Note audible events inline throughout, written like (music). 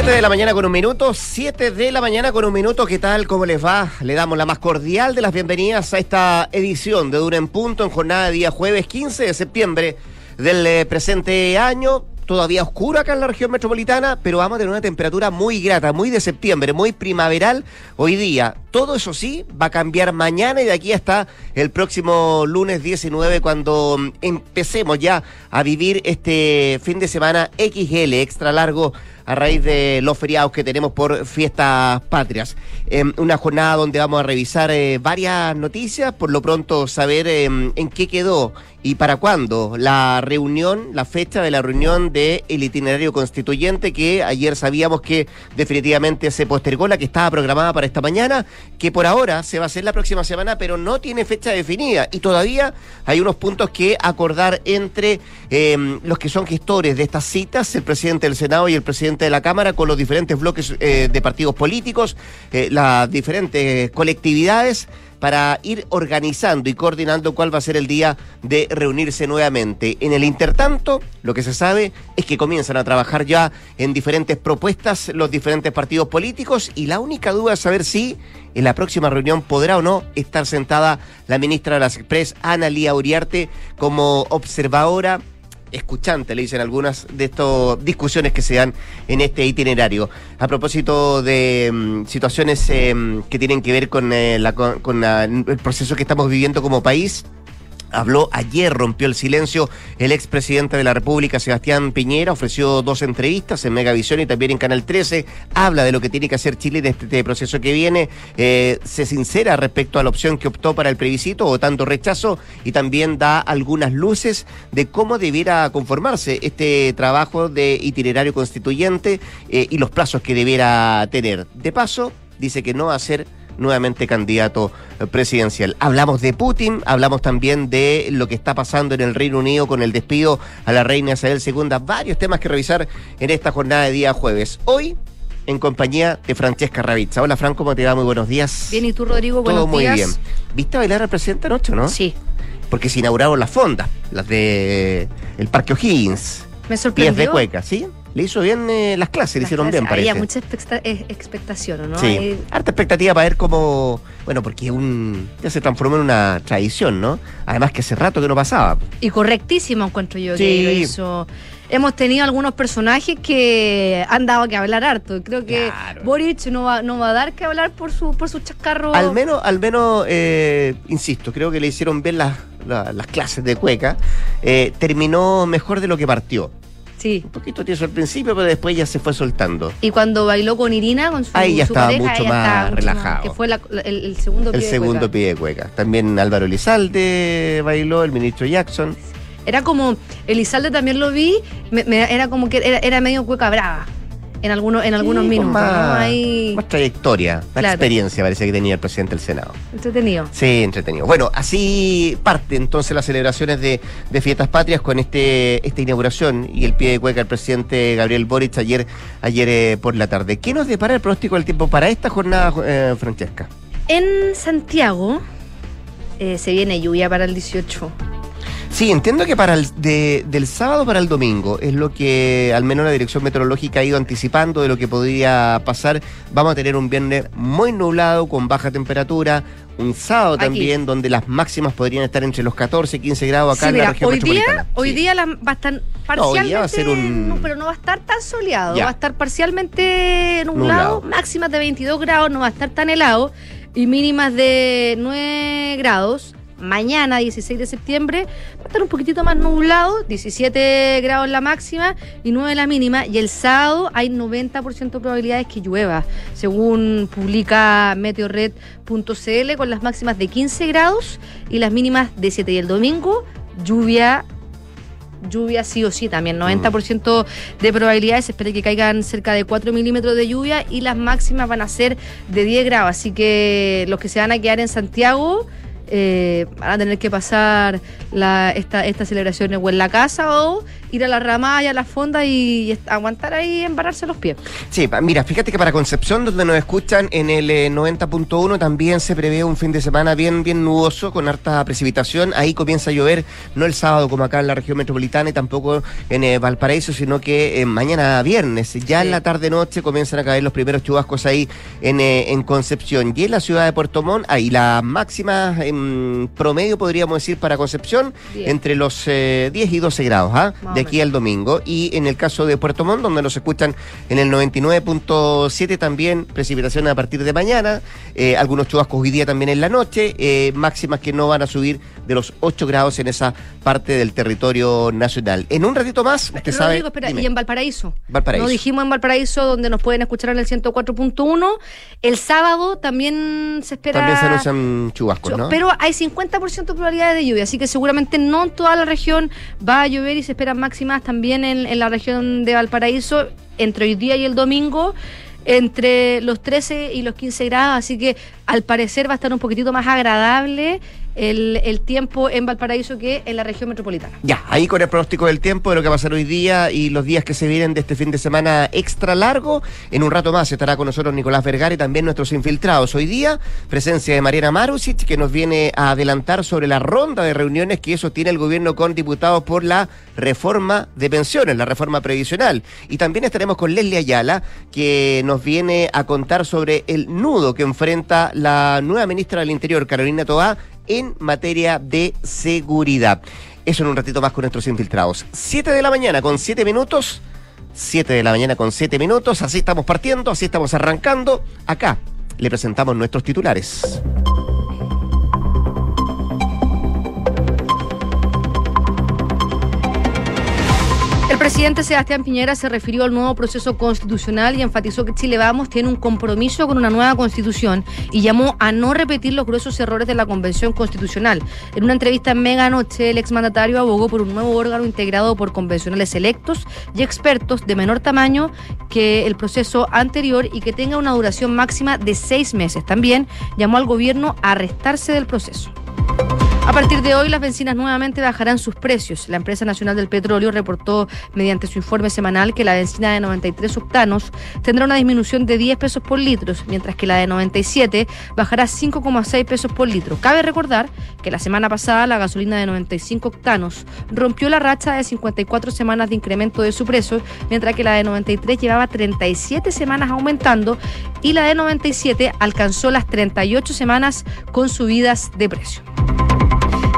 7 de la mañana con un minuto, 7 de la mañana con un minuto, ¿qué tal? ¿Cómo les va? Le damos la más cordial de las bienvenidas a esta edición de Dura en Punto en jornada de día jueves 15 de septiembre del eh, presente año todavía oscuro acá en la región metropolitana, pero vamos a tener una temperatura muy grata, muy de septiembre, muy primaveral hoy día. Todo eso sí va a cambiar mañana y de aquí hasta el próximo lunes 19 cuando mm, empecemos ya a vivir este fin de semana XL, extra largo a raíz de los feriados que tenemos por fiestas patrias. Em, una jornada donde vamos a revisar eh, varias noticias, por lo pronto saber em, en qué quedó y para cuándo la reunión, la fecha de la reunión del itinerario constituyente que ayer sabíamos que definitivamente se postergó, la que estaba programada para esta mañana, que por ahora se va a hacer la próxima semana, pero no tiene fecha definida. Y todavía hay unos puntos que acordar entre em, los que son gestores de estas citas, el presidente del Senado y el presidente de la Cámara con los diferentes bloques eh, de partidos políticos, eh, las diferentes colectividades para ir organizando y coordinando cuál va a ser el día de reunirse nuevamente. En el intertanto, lo que se sabe es que comienzan a trabajar ya en diferentes propuestas los diferentes partidos políticos y la única duda es saber si en la próxima reunión podrá o no estar sentada la ministra de las Express, Ana Lía Uriarte, como observadora escuchante, le dicen algunas de estas discusiones que se dan en este itinerario. A propósito de mm, situaciones em, que tienen que ver con, eh, con el proceso que estamos viviendo como país, Habló ayer, rompió el silencio el expresidente de la República, Sebastián Piñera, ofreció dos entrevistas en Megavisión y también en Canal 13. Habla de lo que tiene que hacer Chile en este, este proceso que viene. Eh, se sincera respecto a la opción que optó para el plebiscito o tanto rechazo y también da algunas luces de cómo debiera conformarse este trabajo de itinerario constituyente eh, y los plazos que debiera tener. De paso, dice que no va a ser nuevamente candidato eh, presidencial. Hablamos de Putin, hablamos también de lo que está pasando en el Reino Unido con el despido a la reina Isabel II, varios temas que revisar en esta jornada de día jueves. Hoy en compañía de Francesca Ravizza. Hola Fran, ¿cómo te va? Muy buenos días. Bien, ¿y tú Rodrigo? Buenos Todo muy días. bien. ¿Viste bailar al presidente anoche, no? Sí. Porque se inauguraron las fondas, las de el Parque O'Higgins. Me sorprendió. Pies de cueca, ¿sí? Le hizo bien eh, las clases, le hicieron bien, parece. Había mucha eh, expectación, ¿no? Sí, Eh, harta expectativa para ver cómo... Bueno, porque un ya se transformó en una tradición, ¿no? Además que hace rato que no pasaba. y correctísimo encuentro yo Sí. que lo hizo. Hemos tenido algunos personajes que han dado que hablar harto. Creo que Claro. Boric no va, no va a dar que hablar por su por su chascarro. Al menos, al menos, eh, insisto, creo que le hicieron bien las, la- las clases de cueca. Eh, terminó mejor de lo que partió. Sí. Un poquito tieso al principio, pero después ya se fue soltando. Y cuando bailó con Irina, con su, Ahí ya su estaba pareja, mucho más estaba mucho relajado. que fue la- la- el, el segundo El pie de segundo cueca. pie de cueca. También Álvaro Elizalde bailó, el ministro Jackson. Era como, Elizalde también lo vi, me- me- era como que era, era medio cueca brava en algunos, en algunos Sí, minutos, más, ¿no? Ahí, más trayectoria, más Claro. experiencia parece que tenía el presidente del Senado. entretenido. Sí, entretenido. Bueno, así parte entonces las celebraciones de, de Fiestas Patrias con este esta inauguración y el pie de cueca del presidente Gabriel Boric ayer, ayer eh, por la tarde. ¿Qué nos depara el pronóstico del tiempo para esta jornada, eh, Francesca? En Santiago eh, se viene lluvia para el 18. Sí, entiendo que para el de- del sábado para el domingo es lo que al menos la dirección meteorológica ha ido anticipando de lo que podría pasar. Vamos a tener un viernes muy nublado con baja temperatura, un sábado Aquí. también donde las máximas podrían estar entre los 14 y 15 grados acá Sí, en la mira, región hoy día, metropolitana. hoy Sí. día la- va a estar parcialmente, día va a ser un- no, pero no va a estar tan soleado, Ya. va a estar parcialmente nublado, Nublado. máximas de 22 grados, no va a estar tan helado y mínimas de 9 grados. Mañana, 16 de septiembre, va a estar un poquitito más nublado, 17 grados la máxima y 9 la mínima. Y el sábado hay 90% de probabilidades que llueva, según publica meteorred.cl, con las máximas de 15 grados y las mínimas de 7. Y el domingo, lluvia lluvia sí o sí también, 90% de probabilidades, se espera que caigan cerca de 4 milímetros de lluvia y las máximas van a ser de 10 grados, así que los que se van a quedar en Santiago eh, van a tener que pasar la, esta, estas celebraciones o en la casa o ir a la ramalla, a la fonda y, aguantar ahí y embarrarse los pies. Sí, mira, fíjate que para Concepción, donde nos escuchan en el 90.1, eh, también se prevé un fin de semana bien, bien nuboso, con harta precipitación. Ahí comienza a llover, no el sábado como acá en la región metropolitana y tampoco en eh, Valparaíso, sino que mañana viernes, ya en la tarde-noche comienzan a caer los primeros chubascos ahí en, en Concepción. Y en la ciudad de Puerto Montt, ahí la máxima en promedio, podríamos decir, para Concepción, entre los 10 eh, y 12 grados, ¿ah? De aquí al domingo. Y en el caso de Puerto Montt, donde nos escuchan en el 99.7, también precipitaciones a partir de mañana, eh, algunos chubascos hoy día también en la noche, eh, máximas que no van a subir de los 8 grados en esa parte del territorio nacional. En un ratito más, usted sabe. espera, y en Valparaíso. Valparaíso. Nos dijimos en Valparaíso, donde nos pueden escuchar en el 104.1. El sábado también se espera. También se anuncian chubascos, ¿no? Pero hay 50% de probabilidad de lluvia, así que seguramente no en toda la región va a llover y se esperan máximas también en, la región de Valparaíso entre hoy día y el domingo entre los 13 y los 15 grados, así que al parecer va a estar un poquitito más agradable el, tiempo en Valparaíso que en la región metropolitana. Ya, ahí con el pronóstico del tiempo de lo que va a pasar hoy día y los días que se vienen de este fin de semana extra largo. En un rato más estará con nosotros Nicolás Vergara y también nuestros infiltrados. Hoy día, presencia de Mariana Marusic, que nos viene a adelantar sobre la ronda de reuniones que sostiene el gobierno con diputados por la reforma de pensiones, la reforma previsional. Y también estaremos con Leslie Ayala, que nos viene a contar sobre el nudo que enfrenta la nueva ministra del Interior, Carolina Toá, en materia de seguridad. Eso en un ratito más con nuestros infiltrados. 7 de la mañana con 7 minutos. 7 de la mañana con 7 minutos. Así estamos partiendo, así estamos arrancando. Acá le presentamos nuestros titulares. Presidente Sebastián Piñera se refirió al nuevo proceso constitucional y enfatizó que Chile Vamos tiene un compromiso con una nueva constitución y llamó a no repetir los gruesos errores de la Convención Constitucional. En una entrevista en Mega Noche, el exmandatario abogó por un nuevo órgano integrado por convencionales electos y expertos de menor tamaño que el proceso anterior y que tenga una duración máxima de seis meses. También llamó al gobierno a restarse del proceso. A partir de hoy, las bencinas nuevamente bajarán sus precios. La empresa nacional del petróleo reportó mediante su informe semanal que la bencina de 93 octanos tendrá una disminución de 10 pesos por litro, mientras que la de 97 bajará 5,6 pesos por litro. Cabe recordar que la semana pasada la gasolina de 95 octanos rompió la racha de 54 semanas de incremento de su precio, mientras que la de 93 llevaba 37 semanas aumentando y la de 97 alcanzó las 38 semanas con subidas de precio.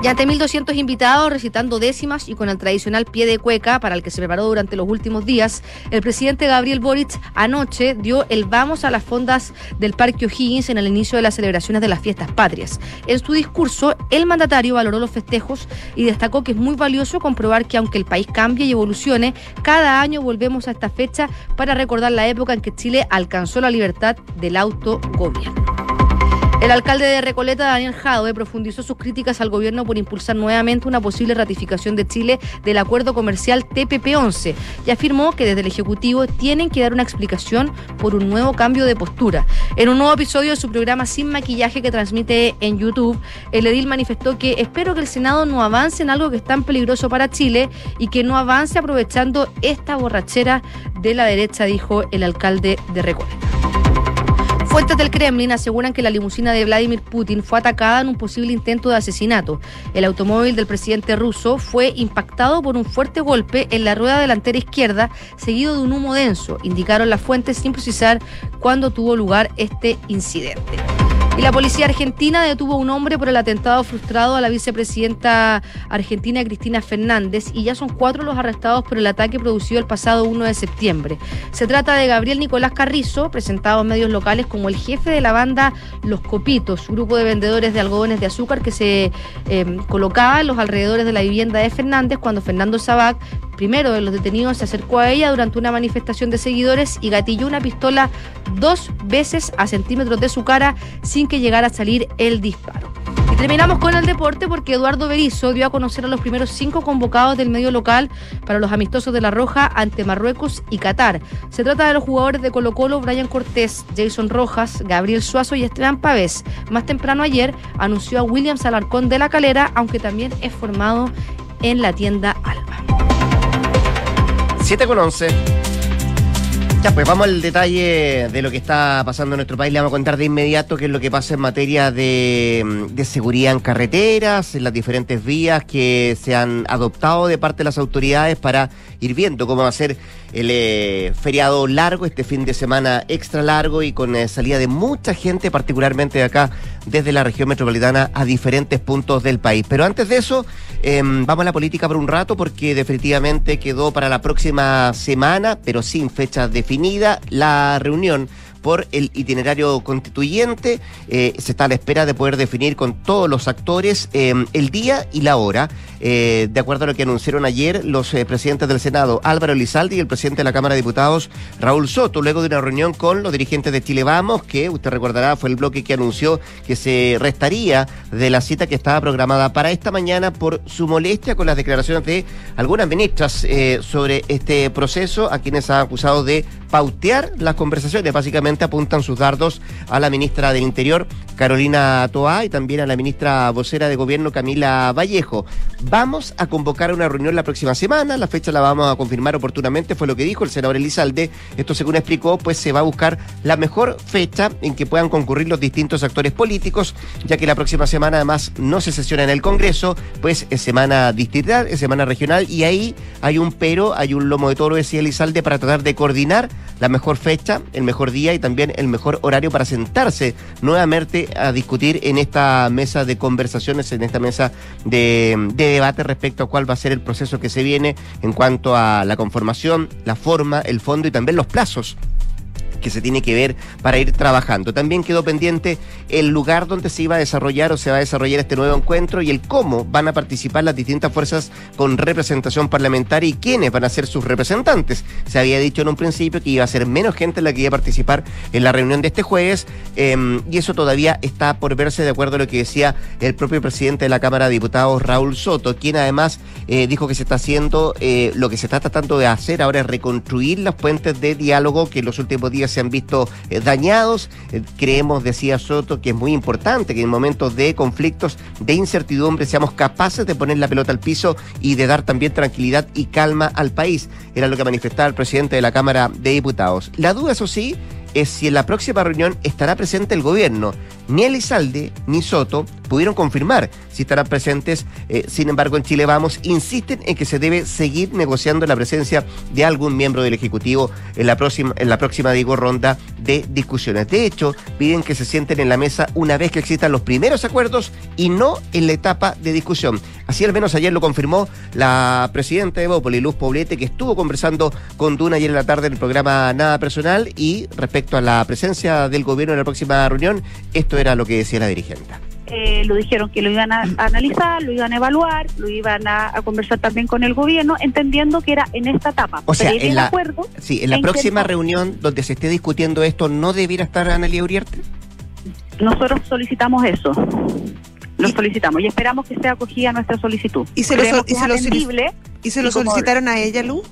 Y ante 1.200 invitados recitando décimas y con el tradicional pie de cueca para el que se preparó durante los últimos días, el presidente Gabriel Boric anoche dio el vamos a las fondas del Parque O'Higgins en el inicio de las celebraciones de las fiestas patrias. En su discurso, el mandatario valoró los festejos y destacó que es muy valioso comprobar que aunque el país cambie y evolucione, cada año volvemos a esta fecha para recordar la época en que Chile alcanzó la libertad del autogobierno. El alcalde de Recoleta, Daniel Jadwe, profundizó sus críticas al gobierno por impulsar nuevamente una posible ratificación de Chile del acuerdo comercial TPP-11 y afirmó que desde el Ejecutivo tienen que dar una explicación por un nuevo cambio de postura. En un nuevo episodio de su programa Sin Maquillaje que transmite en YouTube, el edil manifestó que espero que el Senado no avance en algo que es tan peligroso para Chile y que no avance aprovechando esta borrachera de la derecha, dijo el alcalde de Recoleta. Fuentes del Kremlin aseguran que la limusina de Vladimir Putin fue atacada en un posible intento de asesinato. El automóvil del presidente ruso fue impactado por un fuerte golpe en la rueda delantera izquierda, seguido de un humo denso, indicaron las fuentes sin precisar cuándo tuvo lugar este incidente. Y la policía argentina detuvo a un hombre por el atentado frustrado a la vicepresidenta argentina Cristina Fernández y ya son cuatro los arrestados por el ataque producido el pasado 1 de septiembre. Se trata de Gabriel Nicolás Carrizo, presentado en medios locales como el jefe de la banda Los Copitos, grupo de vendedores de algodones de azúcar que se eh, colocaba en los alrededores de la vivienda de Fernández cuando Fernando Sabac primero de los detenidos se acercó a ella durante una manifestación de seguidores y gatilló una pistola dos veces a centímetros de su cara sin que llegara a salir el disparo. Y terminamos con el deporte porque Eduardo Berizzo dio a conocer a los primeros cinco convocados del medio local para los amistosos de La Roja ante Marruecos y Qatar. Se trata de los jugadores de Colo Colo, Brian Cortés, Jason Rojas, Gabriel Suazo y Esteban Pavés. Más temprano ayer anunció a Williams Alarcón de la Calera, aunque también es formado en la tienda Alba. 7 con 11. Ya, pues vamos al detalle de lo que está pasando en nuestro país. Le vamos a contar de inmediato qué es lo que pasa en materia de, de, seguridad en carreteras, en las diferentes vías que se han adoptado de parte de las autoridades para ir viendo cómo va a ser el eh, feriado largo, este fin de semana extra largo y con eh, salida de mucha gente, particularmente de acá, desde la región metropolitana a diferentes puntos del país. Pero antes de eso, eh, vamos a la política por un rato porque definitivamente quedó para la próxima semana, pero sin fecha definida, la reunión por el itinerario constituyente. Eh, se está a la espera de poder definir con todos los actores eh, el día y la hora. Eh, de acuerdo a lo que anunciaron ayer los presidentes del Senado, Álvaro Lizaldi, y el presidente de la Cámara de Diputados, Raúl Soto, luego de una reunión con los dirigentes de Chile Vamos, que usted recordará fue el bloque que anunció que se restaría de la cita que estaba programada para esta mañana por su molestia con las declaraciones de algunas ministras sobre este proceso, a quienes ha acusado de pautear las conversaciones. Básicamente apuntan sus dardos a la ministra del Interior, Carolina Toá, y también a la ministra vocera de Gobierno, Camila Vallejo. Vamos a convocar una reunión la próxima semana, la fecha la vamos a confirmar oportunamente, fue lo que dijo el senador Elizalde. Esto, según explicó, pues se va a buscar la mejor fecha en que puedan concurrir los distintos actores políticos, ya que la próxima semana además no se sesiona en el Congreso, pues es semana distrital, es semana regional, y ahí hay un pero, hay un lomo de toro, decía Elizalde, para tratar de coordinar la mejor fecha, el mejor día y también el mejor horario para sentarse nuevamente a discutir en esta mesa de conversaciones, en esta mesa de, de, debate respecto a cuál va a ser el proceso que se viene en cuanto a la conformación, la forma, el fondo y también los plazos que se tiene que ver para ir trabajando. También quedó pendiente el lugar donde se iba a desarrollar o se va a desarrollar este nuevo encuentro y el cómo van a participar las distintas fuerzas con representación parlamentaria y quiénes van a ser sus representantes. Se había dicho en un principio que iba a ser menos gente la que iba a participar en la reunión de este jueves eh, y eso todavía está por verse de acuerdo a lo que decía el propio presidente de la Cámara de Diputados, Raúl Soto, quien además eh, dijo que se está haciendo, eh, lo que se está tratando de hacer ahora es reconstruir las puentes de diálogo que en los últimos días se han visto eh, dañados. Eh, creemos, decía Soto, que es muy importante que en momentos de conflictos, de incertidumbre, seamos capaces de poner la pelota al piso y de dar también tranquilidad y calma al país. Era lo que manifestaba el presidente de la Cámara de Diputados. La duda, eso sí, es si en la próxima reunión estará presente el gobierno. Ni Elizalde ni Soto pudieron confirmar si estarán presentes. Eh, sin embargo, en Chile Vamos insisten en que se debe seguir negociando la presencia de algún miembro del Ejecutivo en la próxima, en la próxima digo, ronda de discusiones. De hecho, piden que se sienten en la mesa una vez que existan los primeros acuerdos y no en la etapa de discusión. Así al menos ayer lo confirmó la presidenta de Bópoli, Luz Poblete, que estuvo conversando con Duna ayer en la tarde en el programa Nada Personal y respecto a la presencia del gobierno en la próxima reunión, esto era lo que decía la dirigente. Eh, lo dijeron que lo iban a, a, (clears throat) analizar, lo iban a evaluar, lo iban a, a, conversar también con el gobierno, entendiendo que era en esta etapa. O sea, en la, acuerdo sí, en la en próxima reunión donde se esté discutiendo esto, ¿no debiera estar Analia Uriarte? Nosotros solicitamos eso. Lo solicitamos y esperamos que sea acogida nuestra solicitud. ¿Y se lo, y se lo, ¿y se lo solicitaron a ella, Lu?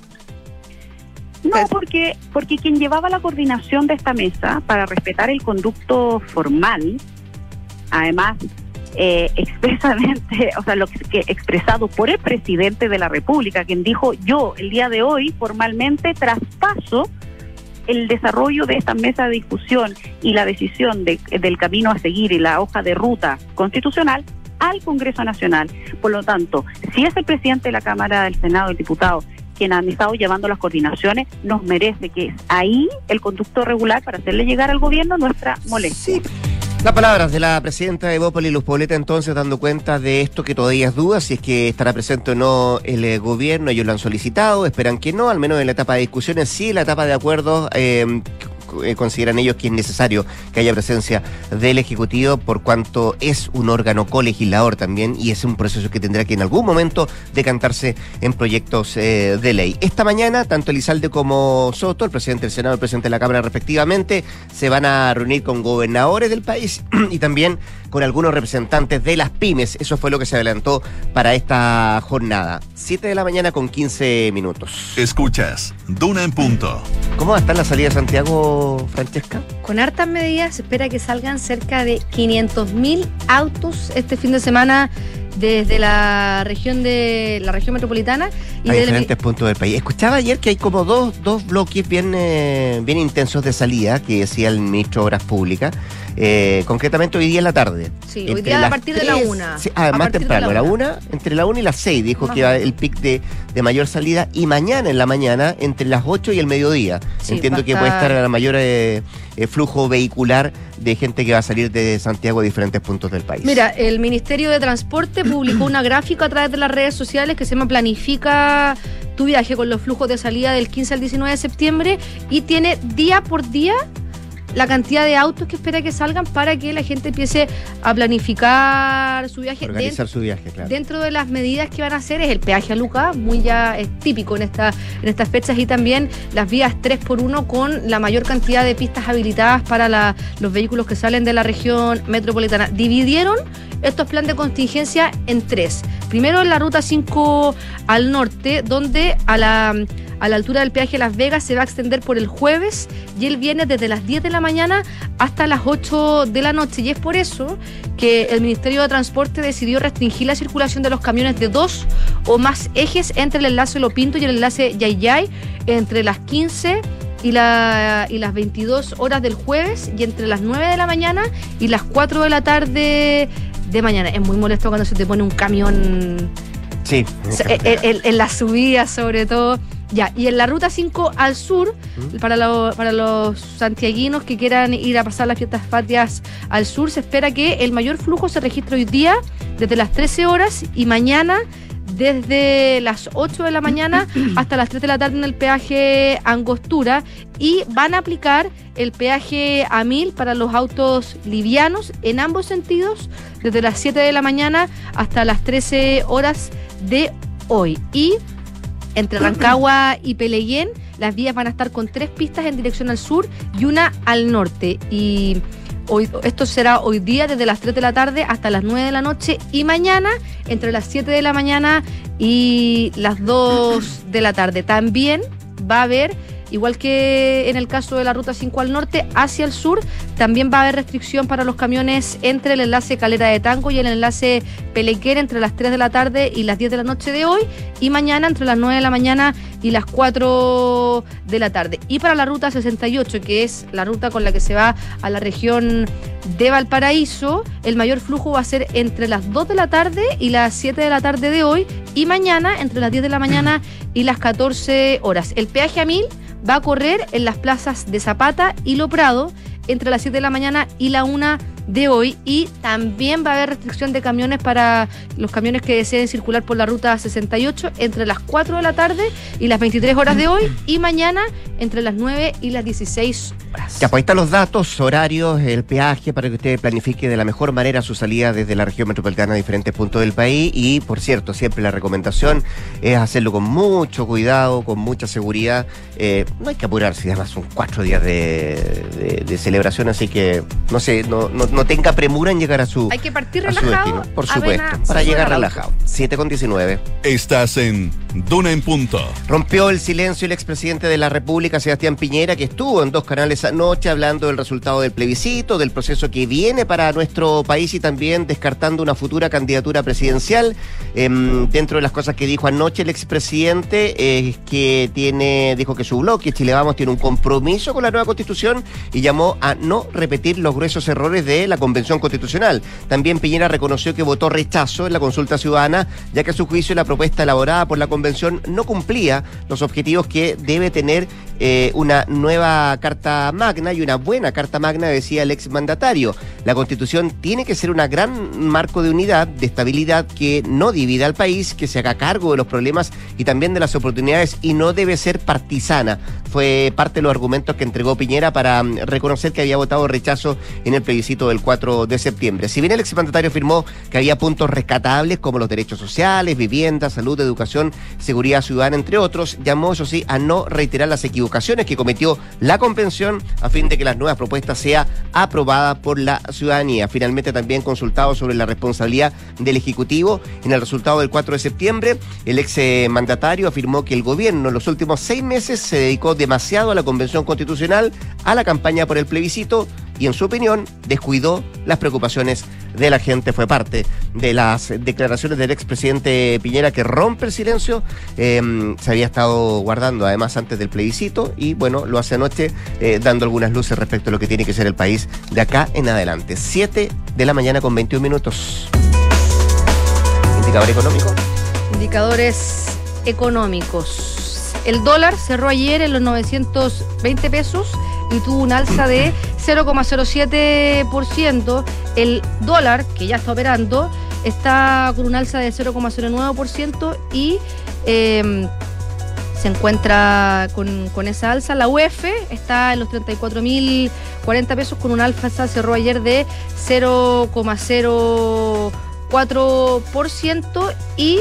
No, porque, porque quien llevaba la coordinación de esta mesa para respetar el conducto formal, además eh, (laughs) expresamente, o sea, lo que expresado por el presidente de la República, quien dijo yo el día de hoy formalmente traspaso el desarrollo de esta mesa de discusión y la decisión de, del camino a seguir y la hoja de ruta constitucional al Congreso Nacional. Por lo tanto, si es el presidente de la Cámara del Senado, el diputado, quien han estado llevando las coordinaciones, nos merece que es ahí el conducto regular para hacerle llegar al gobierno nuestra molestia. Sí. Las palabras de la presidenta de Bópoli, Luz Pobleta, entonces dando cuenta de esto que todavía es duda, si es que estará presente o no el eh, gobierno, ellos lo han solicitado, esperan que no, al menos en la etapa de discusiones, sí, en la etapa de acuerdos, eh, eh, consideran ellos que es necesario que haya presencia del Ejecutivo por cuanto es un órgano colegislador también y es un proceso que tendrá que en algún momento decantarse en proyectos eh, de ley. Esta mañana, tanto Elizalde como Soto, el presidente del Senado y el presidente de la Cámara respectivamente, se van a reunir con gobernadores del país (clears throat) y también con algunos representantes de las pymes. Eso fue lo que se adelantó para esta jornada. 7 de la mañana con 15 minutos. Escuchas, Duna en punto. ¿Cómo va a estar la salida de Santiago, Francesca? Con hartas medidas se espera que salgan cerca de 500.000 autos este fin de semana desde la región de la región metropolitana y a diferentes puntos del país. Escuchaba ayer que hay como dos, dos bloques bien, eh, bien intensos de salida, que decía el ministro de Obras Públicas, eh, concretamente hoy día en la tarde. Sí, hoy día a partir de la una. Sí, ah, más temprano, la una. entre la una y las seis, dijo que va el pic de, de, mayor salida, y mañana en la mañana entre las ocho y el mediodía. Entiendo que puede estar la mayor eh, eh, flujo vehicular de gente que va a salir de Santiago a diferentes puntos del país. Mira, el Ministerio de Transporte (clears throat) publicó una gráfica a través de las redes sociales que se llama Planifica tu viaje con los flujos de salida del 15 al 19 de septiembre y tiene día por día la cantidad de autos que espera que salgan para que la gente empiece a planificar su viaje. Organizar su viaje, claro. Dentro de las medidas que van a hacer es el peaje a Luca, muy ya es típico en, esta, en estas fechas, y también las vías 3x1 con la mayor cantidad de pistas habilitadas para los vehículos que salen de la región metropolitana. Dividieron estos planes de contingencia en tres. Primero en la ruta 5 al norte, donde a la a la altura del peaje Las Vegas se va a extender por el jueves y el viernes desde las 10 de la mañana hasta las 8 de la noche. Y es por eso que el Ministerio de Transporte decidió restringir la circulación de los camiones de dos o más ejes entre el enlace Lo Pinto y el enlace Yayay entre las 15 y, la, y las 22 horas del jueves y entre las 9 de la mañana y las 4 de la tarde de mañana. Es muy molesto cuando se te pone un camión. Sí. en la subida, sobre todo. Ya, y en la ruta 5 al sur, para, para los santiaguinos que quieran ir a pasar las fiestas patrias al sur, se espera que el mayor flujo se registre hoy día desde las 13 horas y mañana desde las 8 de la mañana (clears throat) hasta las 3 de la tarde en el peaje Angostura y van a aplicar el peaje a mil para los autos livianos en ambos sentidos desde las 7 de la mañana hasta las 13 horas de hoy. Y entre Rancagua y Peleguén, las vías van a estar con tres pistas en dirección al sur y una al norte. Y hoy, esto será hoy día desde las 3 de la tarde hasta las 9 de la noche y mañana entre las 7 de la mañana y las 2 de la tarde. También va a haber Igual que en el caso de la ruta 5 al norte, hacia el sur, también va a haber restricción para los camiones entre el enlace Calera de Tango y el enlace Pelequer entre las 3 de la tarde y las 10 de la noche de hoy. Y mañana entre las 9 de la mañana y las 4 de la tarde. Y para la ruta 68, que es la ruta con la que se va a la región de Valparaíso, el mayor flujo va a ser entre las 2 de la tarde y las 7 de la tarde de hoy y mañana entre las 10 de la mañana y las 14 horas. El peaje a 1000 va a correr en las plazas de Zapata y Lo Prado entre las 7 de la mañana y la 1 de hoy y también va a haber restricción de camiones para los camiones que deseen circular por la ruta 68 entre las 4 de la tarde y las 23 horas de hoy y mañana entre las 9 y las 16 horas. Ya, pues ahí están los datos, horarios, el peaje para que usted planifique de la mejor manera su salida desde la región metropolitana a diferentes puntos del país y por cierto, siempre la recomendación es hacerlo con mucho cuidado, con mucha seguridad. Eh, no hay que apurarse, además son cuatro días de, celebración, así que no sé, no, no no tenga premura en llegar a su, Hay que partir relajado, por supuesto, para llegar relajado. 7 con 19. Estás en Duna en Punto. Rompió el silencio el expresidente de la República, Sebastián Piñera, que estuvo en dos canales anoche hablando del resultado del plebiscito, del proceso que viene para nuestro país y también descartando una futura candidatura presidencial. Em, dentro de las cosas que dijo anoche el expresidente es que tiene, dijo que su bloque, Chile Vamos, tiene un compromiso con la nueva constitución y llamó a no repetir los gruesos errores de la Convención Constitucional. También Piñera reconoció que votó rechazo en la consulta ciudadana, ya que a su juicio la propuesta elaborada por la Convención no cumplía los objetivos que debe tener eh, una nueva Carta Magna y una buena Carta Magna, decía el exmandatario. La Constitución tiene que ser un gran marco de unidad, de estabilidad, que no divida al país, que se haga cargo de los problemas y también de las oportunidades y no debe ser partisana. Fue parte de los argumentos que entregó Piñera para mm, reconocer que había votado rechazo en el plebiscito del 4 de septiembre. Si bien el exmandatario afirmó que había puntos rescatables como los derechos sociales, vivienda, salud, educación, seguridad ciudadana, entre otros, llamó, eso sí, a no reiterar las equivocaciones que cometió la convención a fin de que las nuevas propuestas sea aprobada por la ciudadanía. Finalmente también consultado sobre la responsabilidad del Ejecutivo en el resultado del 4 de septiembre, el ex mandatario afirmó que el gobierno en los últimos seis meses se dedicó demasiado a la convención constitucional, a la campaña por el plebiscito y en su opinión descuidó las preocupaciones de la gente fue parte de las declaraciones del expresidente Piñera que rompe el silencio. Eh, se había estado guardando además antes del plebiscito y bueno, lo hace anoche eh, dando algunas luces respecto a lo que tiene que ser el país de acá en adelante. 7 de la mañana con 21 minutos. Indicador económico. Indicadores económicos. El dólar cerró ayer en los 920 pesos y tuvo un alza de 0,07%. El dólar, que ya está operando, está con un alza de 0,09% y eh, se encuentra con, con, esa alza. La UF está en los 34.040 pesos con un alza, cerró ayer de 0,04% y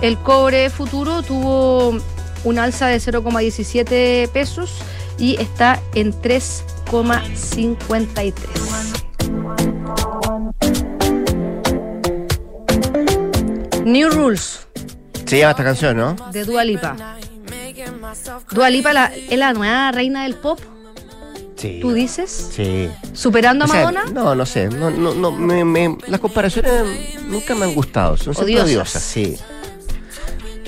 el cobre futuro tuvo un alza de 0,17 pesos y está en 3,53. New Rules. Se llama esta canción, ¿no? De Dua Lipa. Dua Lipa la, es la nueva reina del pop. Sí. ¿Tú dices? Sí. ¿Superando a O sea, Madonna? no, no sé. No, no, no, me- me- las comparaciones nunca me han gustado. Son Odiosas. odiosas, sí.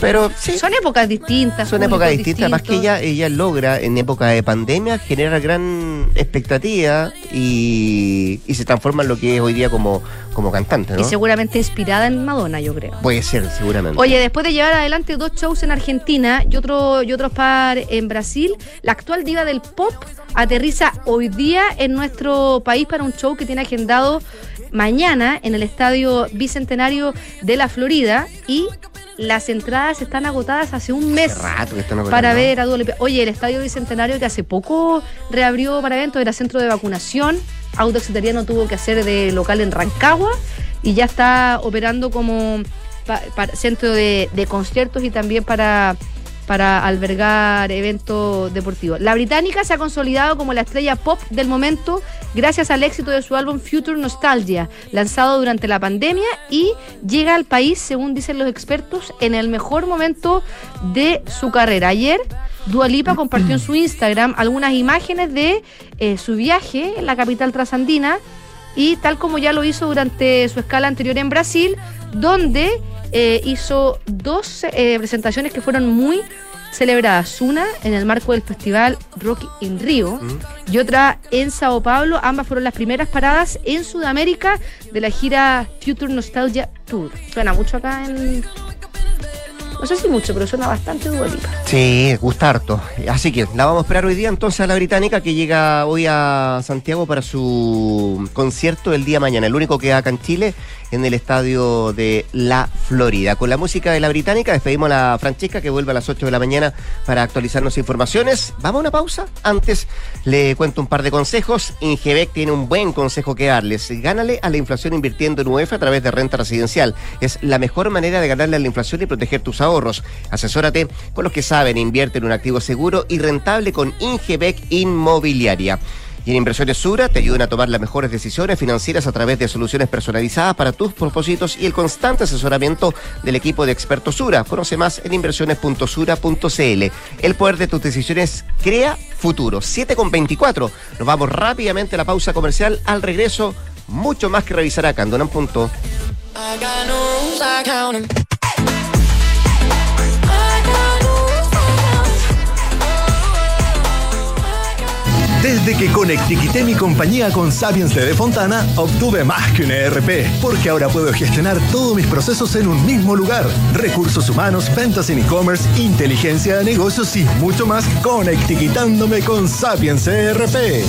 Pero sí. Son épocas distintas. Son épocas distintas, más que ella, ella logra en época de pandemia generar gran expectativa y, y se transforma en lo que es hoy día como, como cantante, Y ¿no? seguramente inspirada en Madonna, yo creo. Puede ser, seguramente. Oye, después de llevar adelante dos shows en Argentina y otro y otros par en Brasil, la actual diva del pop aterriza hoy día en nuestro país para un show que tiene agendado mañana en el Estadio Bicentenario de la Florida y las entradas están agotadas hace un mes. Hace rato que están para ver a Dua Lipa. Oye, el Estadio Bicentenario que hace poco reabrió para eventos, era centro de vacunación. Audax Italiano tuvo que hacer de local en Rancagua y ya está operando como pa- pa- centro de, de conciertos y también para, para albergar eventos deportivos. La británica se ha consolidado como la estrella pop del momento gracias al éxito de su álbum Future Nostalgia, lanzado durante la pandemia y llega al país, según dicen los expertos, en el mejor momento de su carrera. Ayer, Dua Lipa compartió en su Instagram algunas imágenes de eh, su viaje en la capital trasandina y tal como ya lo hizo durante su escala anterior en Brasil, donde eh, hizo dos eh, presentaciones que fueron muy celebradas. Una en el marco del festival Rock in Rio y otra en Sao Paulo. Ambas fueron las primeras paradas en Sudamérica de la gira Future Nostalgia Tour. Suena mucho acá en... No sé si mucho, pero suena bastante Dua Lipa. Sí, gusta harto. Así que la vamos a esperar hoy día entonces a la británica que llega hoy a Santiago para su concierto el día mañana, el único que acá en Chile en el estadio de La Florida. Con la música de la británica despedimos a la Francesca que vuelve a las 8 de la mañana para actualizarnos informaciones. Vamos a una pausa. Antes le cuento un par de consejos. Ingebec tiene un buen consejo que darles. Gánale a la inflación invirtiendo en UEF a través de renta residencial. Es la mejor manera de ganarle a la inflación y proteger tus ahorros. Asesórate con los que saben, invierte en un activo seguro y rentable con Ingebec Inmobiliaria. Y en Inversiones Sura te ayudan a tomar las mejores decisiones financieras a través de soluciones personalizadas para tus propósitos y el constante asesoramiento del equipo de expertos Sura. Conoce más en inversiones.sura.cl. El poder de tus decisiones crea futuro. 7 con 24. Nos vamos rápidamente a la pausa comercial. Al regreso, mucho más que revisar acá en Donan Punto. Desde que conectiquité mi compañía con Sapiens de Fontana, obtuve más que un ERP, porque ahora puedo gestionar todos mis procesos en un mismo lugar. Recursos humanos, ventas en e-commerce, inteligencia de negocios y mucho más, conectiquitándome con Sapiens ERP.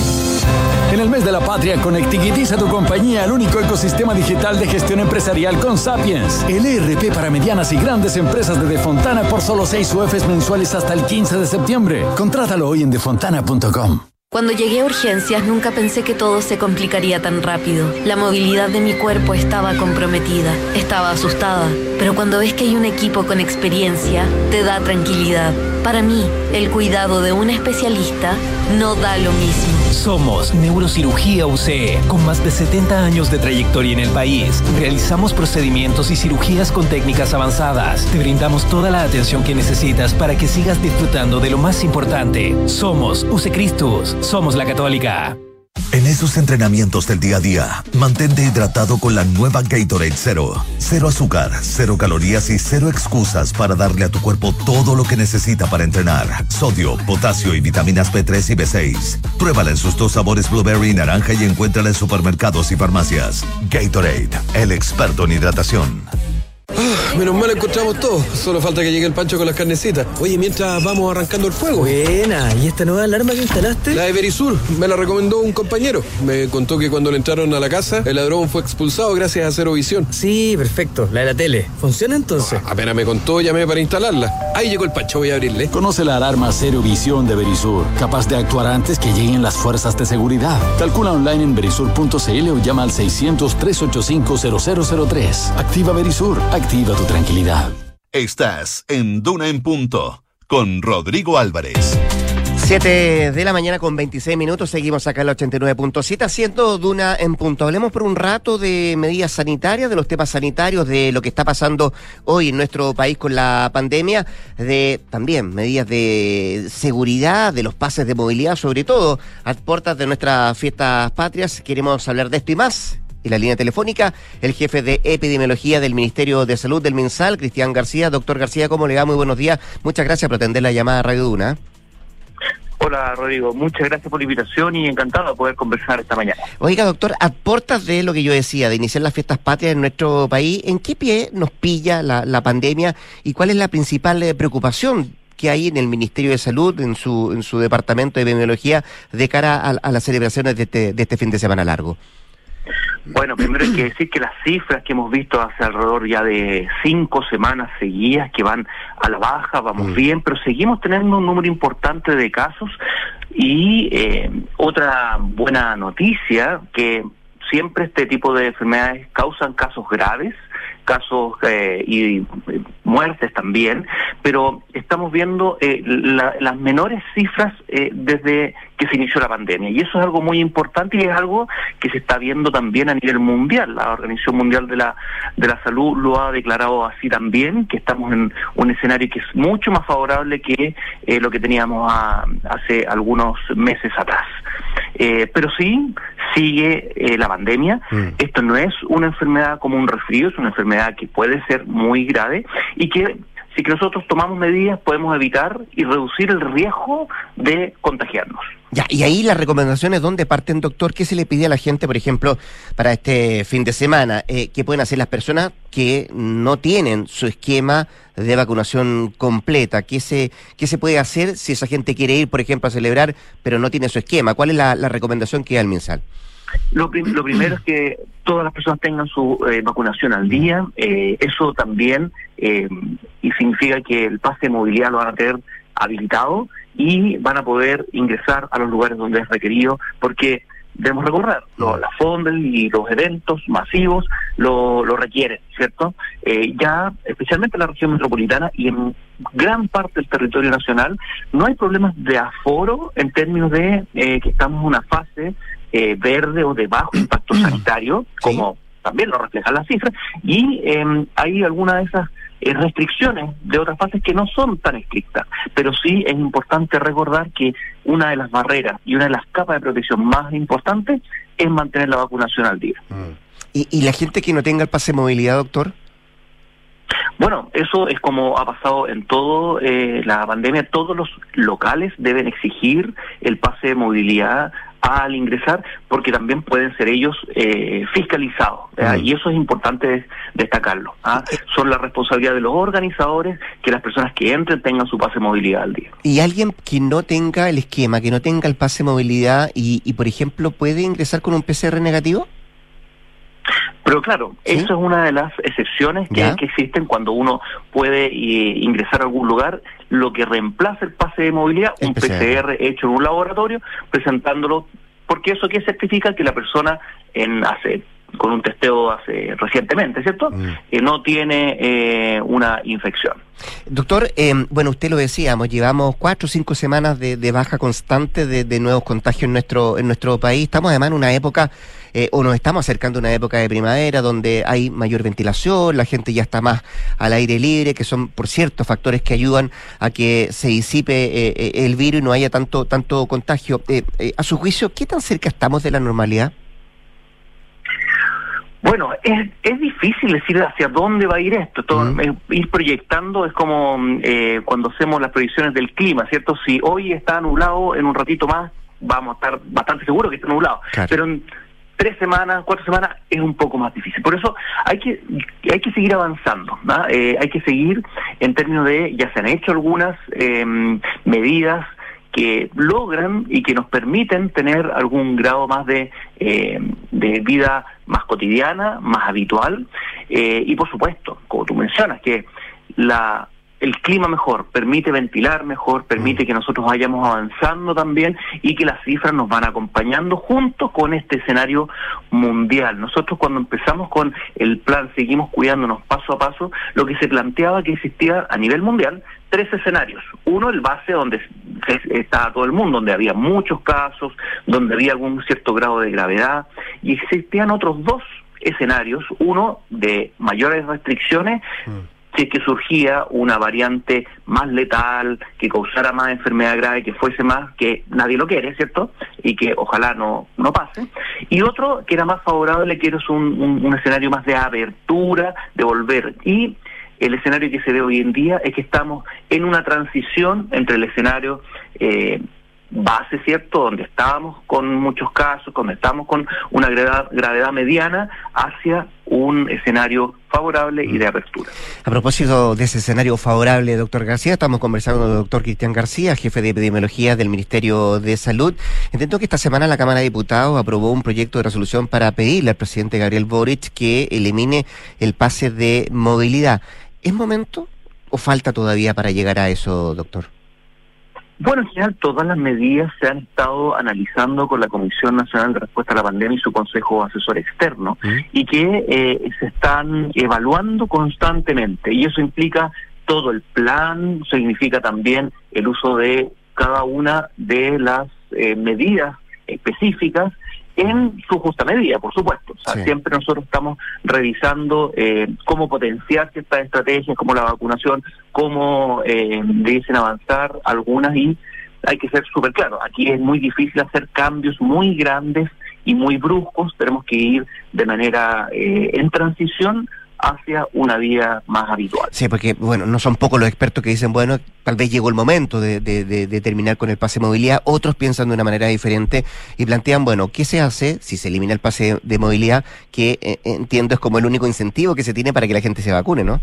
En el mes de la patria, conectiquitiza tu compañía al único ecosistema digital de gestión empresarial con Sapiens. El ERP para medianas y grandes empresas de Defontana por solo 6 UFs mensuales hasta el 15 de septiembre. Contrátalo hoy en defontana.com. Cuando llegué a urgencias nunca pensé que todo se complicaría tan rápido. La movilidad de mi cuerpo estaba comprometida, estaba asustada, pero cuando ves que hay un equipo con experiencia, te da tranquilidad. Para mí, el cuidado de un especialista no da lo mismo. Somos Neurocirugía UCE, con más de 70 años de trayectoria en el país. Realizamos procedimientos y cirugías con técnicas avanzadas. Te brindamos toda la atención que necesitas para que sigas disfrutando de lo más importante. Somos UCE Christus, somos la católica. En esos entrenamientos del día a día, mantente hidratado con la nueva Gatorade Zero. Cero azúcar, cero calorías y cero excusas para darle a tu cuerpo todo lo que necesita para entrenar. Sodio, potasio y vitaminas B3 y B6. Pruébala en sus dos sabores blueberry y naranja y encuéntrala en supermercados y farmacias. Gatorade, el experto en hidratación. Menos mal encontramos todo. Solo falta que llegue el pancho con las carnecitas. Oye, mientras vamos arrancando el fuego. Buena. ¿Y esta nueva alarma que instalaste? La de Verisur. Me la recomendó un compañero. Me contó que cuando le entraron a la casa, el ladrón fue expulsado gracias a Cero Visión. Sí, perfecto. La de la tele. ¿Funciona entonces? Ah, apenas me contó, llamé para instalarla. Ahí llegó el pancho, voy a abrirle. Conoce la alarma Cero Visión de Verisur, capaz de actuar antes que lleguen las fuerzas de seguridad. Calcula online en verisur.cl o llama al 600-385-0003. Activa Verisur. Activa tu tranquilidad. Estás en Duna en Punto con Rodrigo Álvarez. 7 de la mañana con 26 minutos, seguimos acá en el 89.7 haciendo Duna en punto. Hablemos por un rato de medidas sanitarias, de los temas sanitarios, de lo que está pasando hoy en nuestro país con la pandemia, de también medidas de seguridad, de los pases de movilidad, sobre todo a puertas de nuestras fiestas patrias. Queremos hablar de esto y más. En la línea telefónica, el jefe de epidemiología del Ministerio de Salud del MinSal, Cristian García. Doctor García, ¿cómo le va? Muy buenos días. Muchas gracias por atender la llamada a Radio Duna. Hola Rodrigo, muchas gracias por la invitación y encantado de poder conversar esta mañana. Oiga, doctor, a portas de lo que yo decía, de iniciar las fiestas patrias en nuestro país, ¿en qué pie nos pilla la, la pandemia y cuál es la principal eh, preocupación que hay en el Ministerio de Salud, en su, en su departamento de epidemiología, de cara a, a las celebraciones de este, de este fin de semana largo? Bueno, primero hay que decir que las cifras que hemos visto hace alrededor ya de cinco semanas seguidas que van a la baja, vamos bien, pero seguimos teniendo un número importante de casos. Y eh, otra buena noticia que siempre este tipo de enfermedades causan casos graves, casos eh, y eh, muertes también, pero estamos viendo eh, la, las menores cifras eh, desde que se inició la pandemia. Y eso es algo muy importante y es algo que se está viendo también a nivel mundial. La Organización Mundial de la, de la Salud lo ha declarado así también, que estamos en un escenario que es mucho más favorable que eh, lo que teníamos a- hace algunos meses atrás. Eh, pero sí, sigue eh, la pandemia. Esto no es una enfermedad como un resfrío, es una enfermedad que puede ser muy grave y que si que nosotros tomamos medidas podemos evitar y reducir el riesgo de contagiarnos. Ya, y ahí las recomendaciones, ¿dónde parten, doctor? ¿Qué se le pide a la gente, por ejemplo, para este fin de semana? Eh, ¿Qué pueden hacer las personas que no tienen su esquema de vacunación completa? ¿Qué se, ¿Qué se puede hacer si esa gente quiere ir, por ejemplo, a celebrar, pero no tiene su esquema? ¿Cuál es la, la recomendación que da el MinSal? Lo, prim- lo primero es que todas las personas tengan su eh, vacunación al día. Eh, eso también eh, y significa que el pase de movilidad lo van a tener habilitado y van a poder ingresar a los lugares donde es requerido, porque debemos recordar, lo- las fondas y los eventos masivos lo, lo requieren, ¿cierto? Eh, ya, especialmente en la región metropolitana y en gran parte del territorio nacional, no hay problemas de aforo en términos de eh, que estamos en una fase eh, verde o de bajo impacto (clears throat) sanitario, como también lo reflejan las cifras, y eh, hay algunas de esas eh, restricciones de otras fases que no son tan estrictas, pero sí es importante recordar que una de las barreras y una de las capas de protección más importantes es mantener la vacunación al día. ¿Y, y la gente que no tenga el pase de movilidad, doctor? Bueno, eso es como ha pasado en todo eh, la pandemia. Todos los locales deben exigir el pase de movilidad al ingresar, porque también pueden ser ellos eh, fiscalizados. Y eso es importante des- destacarlo. ¿ah? Son la responsabilidad de los organizadores que las personas que entren tengan su pase de movilidad al día. ¿Y alguien que no tenga el esquema, que no tenga el pase de movilidad y, y por ejemplo, puede ingresar con un PCR negativo? Pero claro, eso es una de las excepciones que, que existen cuando uno puede eh, ingresar a algún lugar, lo que reemplaza el pase de movilidad, un PCR. PCR hecho en un laboratorio, presentándolo, porque eso que certifica que la persona en hace con un testeo hace recientemente, ¿cierto? Que no tiene eh, una infección. Doctor, eh, bueno, usted lo decíamos, llevamos cuatro o cinco semanas de, de baja constante de, de nuevos contagios en nuestro, en nuestro país. Estamos además en una época, eh, o nos estamos acercando a una época de primavera donde hay mayor ventilación, la gente ya está más al aire libre, que son, por cierto, factores que ayudan a que se disipe eh, eh, el virus y no haya tanto, tanto contagio. A su juicio, ¿qué tan cerca estamos de la normalidad? Bueno, es, es difícil decir hacia dónde va a ir esto. Todo, ir proyectando es como mm, eh, cuando hacemos las proyecciones del clima, ¿cierto? Si hoy está nublado, en un ratito más vamos a estar bastante seguros que está nublado. Claro. Pero en tres semanas, cuatro semanas es un poco más difícil. Por eso hay que hay que seguir avanzando. ¿no? Eh, hay que seguir en términos de, ya se han hecho algunas eh, medidas que logran y que nos permiten tener algún grado más de, eh, de vida más cotidiana, más habitual. Eh, y por supuesto, como tú mencionas, que la el clima mejor, permite ventilar mejor, permite que nosotros vayamos avanzando también y que las cifras nos van acompañando junto con este escenario mundial. Nosotros cuando empezamos con el plan Seguimos cuidándonos paso a paso, lo que se planteaba que existía a nivel mundial tres escenarios. Uno, el base donde estaba todo el mundo, donde había muchos casos, donde había algún cierto grado de gravedad, y existían otros dos escenarios, uno de mayores restricciones, si es que surgía una variante más letal, que causara más enfermedad grave, que fuese más, que nadie lo quiere, ¿cierto? Y que ojalá no, no pase. Y otro que era más favorable, que un, un- un escenario más de apertura, de volver. Y el escenario que se ve hoy en día es que estamos en una transición entre el escenario eh, base, ¿cierto? Donde estábamos con muchos casos, donde estamos con una gravedad, mediana, hacia un escenario favorable y de apertura. A propósito de ese escenario favorable, doctor García, estamos conversando con el doctor Cristian García, jefe de epidemiología del Ministerio de Salud. Entiendo que esta semana la Cámara de Diputados aprobó un proyecto de resolución para pedirle al presidente Gabriel Boric que elimine el pase de movilidad. ¿Es momento o falta todavía para llegar a eso, doctor? Bueno, en general todas las medidas se han estado analizando con la Comisión Nacional de Respuesta a la Pandemia y su Consejo Asesor Externo y que eh, se están evaluando constantemente. Y eso implica todo el plan, significa también el uso de cada una de las eh, medidas específicas en su justa medida, por supuesto. O sea, Sí. siempre nosotros estamos revisando eh, cómo potenciar ciertas estrategias, como la vacunación, cómo eh, dicen avanzar algunas y hay que ser súper claro. Aquí es muy difícil hacer cambios muy grandes y muy bruscos. Tenemos que ir de manera eh, en transición hacia una vida más habitual. Sí, porque, bueno, no son pocos los expertos que dicen, bueno, tal vez llegó el momento de, de- de- de terminar con el pase de movilidad. Otros piensan de una manera diferente y plantean, bueno, ¿qué se hace si se elimina el pase de movilidad? Que eh, entiendo es como el único incentivo que se tiene para que la gente se vacune, ¿no?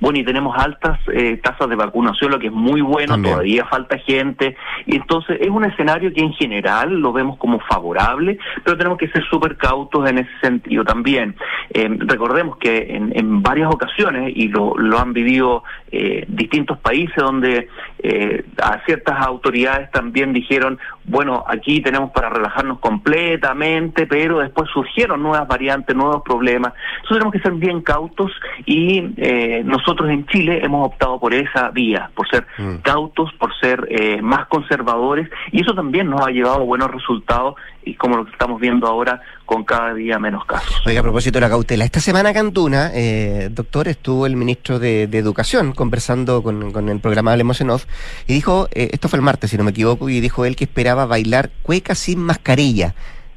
Bueno, y tenemos altas eh, tasas de vacunación, lo que es muy bueno, También. todavía falta gente, y entonces es un escenario que en general lo vemos como favorable, pero tenemos que ser súper cautos en ese sentido también. Eh, recordemos que en, en varias ocasiones, y lo, lo han vivido eh, distintos países donde eh, a ciertas autoridades también dijeron, bueno, aquí tenemos para relajarnos completamente, pero después surgieron nuevas variantes, nuevos problemas. Entonces tenemos que ser bien cautos y eh, nosotros en Chile hemos optado por esa vía, por ser cautos, por ser eh, más conservadores y eso también nos ha llevado a buenos resultados y como lo que estamos viendo ahora con cada día menos casos. Oiga, a propósito de la cautela, esta semana Cantuna, eh, doctor, estuvo el ministro de, de Educación conversando con, con el programa Hablemos en Off y dijo, eh, esto fue el martes si no me equivoco, y dijo él que esperaba bailar cueca sin mascarilla.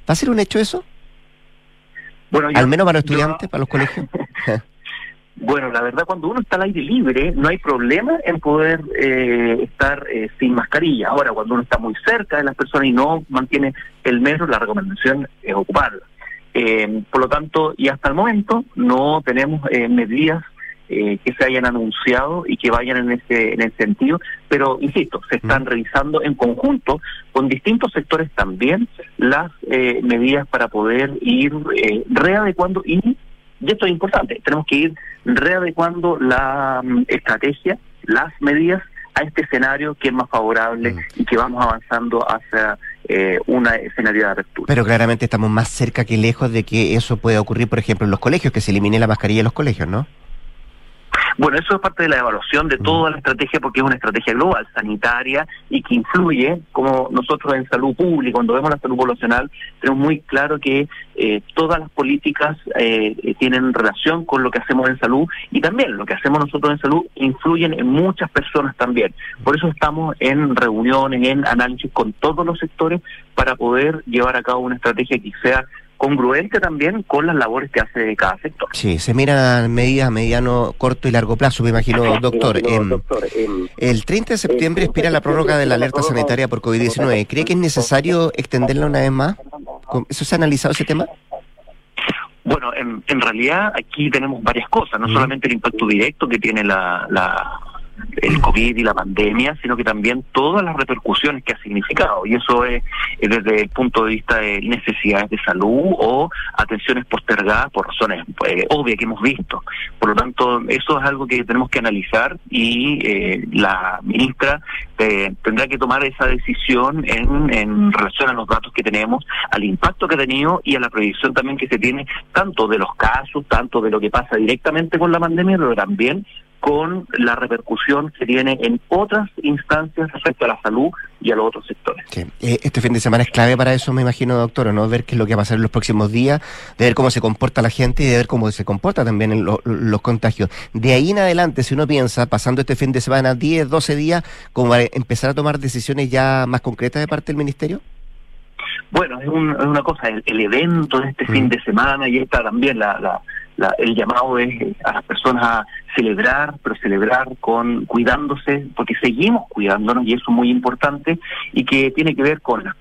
¿Va a ser un hecho eso? Bueno, yo- Al menos para los yo- estudiantes, para los colegios. (laughs) Bueno, la verdad, cuando uno está al aire libre, no hay problema en poder eh, estar eh, sin mascarilla. Ahora, cuando uno está muy cerca de las personas y no mantiene el metro, la recomendación es ocuparla. Eh, por lo tanto, y hasta el momento no tenemos eh, medidas eh, que se hayan anunciado y que vayan en ese, en ese sentido, pero insisto, se están revisando en conjunto con distintos sectores también las eh, medidas para poder ir eh, readecuando y y esto es importante, tenemos que ir readecuando la mm, estrategia, las medidas a este escenario que es más favorable y que vamos avanzando hacia eh, un escenario de apertura. Pero claramente estamos más cerca que lejos de que eso pueda ocurrir, por ejemplo, en los colegios, que se elimine la mascarilla en los colegios, ¿no? Bueno, eso es parte de la evaluación de toda la estrategia porque es una estrategia global, sanitaria y que influye, como nosotros en salud pública, cuando vemos la salud poblacional, tenemos muy claro que eh, todas las políticas eh, eh, tienen relación con lo que hacemos en salud y también lo que hacemos nosotros en salud influyen en muchas personas también. Por eso estamos en reuniones, en análisis con todos los sectores para poder llevar a cabo una estrategia que sea congruente también con las labores que hace cada sector. Sí, se miran medidas a mediano, corto y largo plazo, me imagino, doctor. Em, el 30 de septiembre expira la prórroga de la alerta sanitaria por COVID-19. ¿Cree que es necesario extenderla una vez más? ¿Eso se ha analizado ese tema? Bueno, en, en realidad aquí tenemos varias cosas, no solamente el impacto directo que tiene la, la el COVID y la pandemia, sino que también todas las repercusiones que ha significado. Y eso es, es desde el punto de vista de necesidades de salud o atenciones postergadas por razones eh, obvias que hemos visto. Por lo tanto, eso es algo que tenemos que analizar y eh, la ministra eh, tendrá que tomar esa decisión en, en relación a los datos que tenemos, al impacto que ha tenido y a la proyección también que se tiene tanto de los casos, tanto de lo que pasa directamente con la pandemia, pero también con la repercusión que tiene en otras instancias respecto a la salud y a los otros sectores. Sí. Eh, Este fin de semana es clave para eso, me imagino, doctor, ¿no? Ver qué es lo que va a pasar en los próximos días, de ver cómo se comporta la gente y de ver cómo se comporta también en lo- los contagios. De ahí en adelante, si uno piensa, pasando este fin de semana, 10, 12 días, como a empezar a tomar decisiones ya más concretas de parte del Ministerio. Bueno, es, un- es una cosa, el, el evento de este fin de semana y esta también, la, la- la- el llamado es eh, a las personas a celebrar, pero celebrar con cuidándose, porque seguimos cuidándonos y eso es muy importante y que tiene que ver con las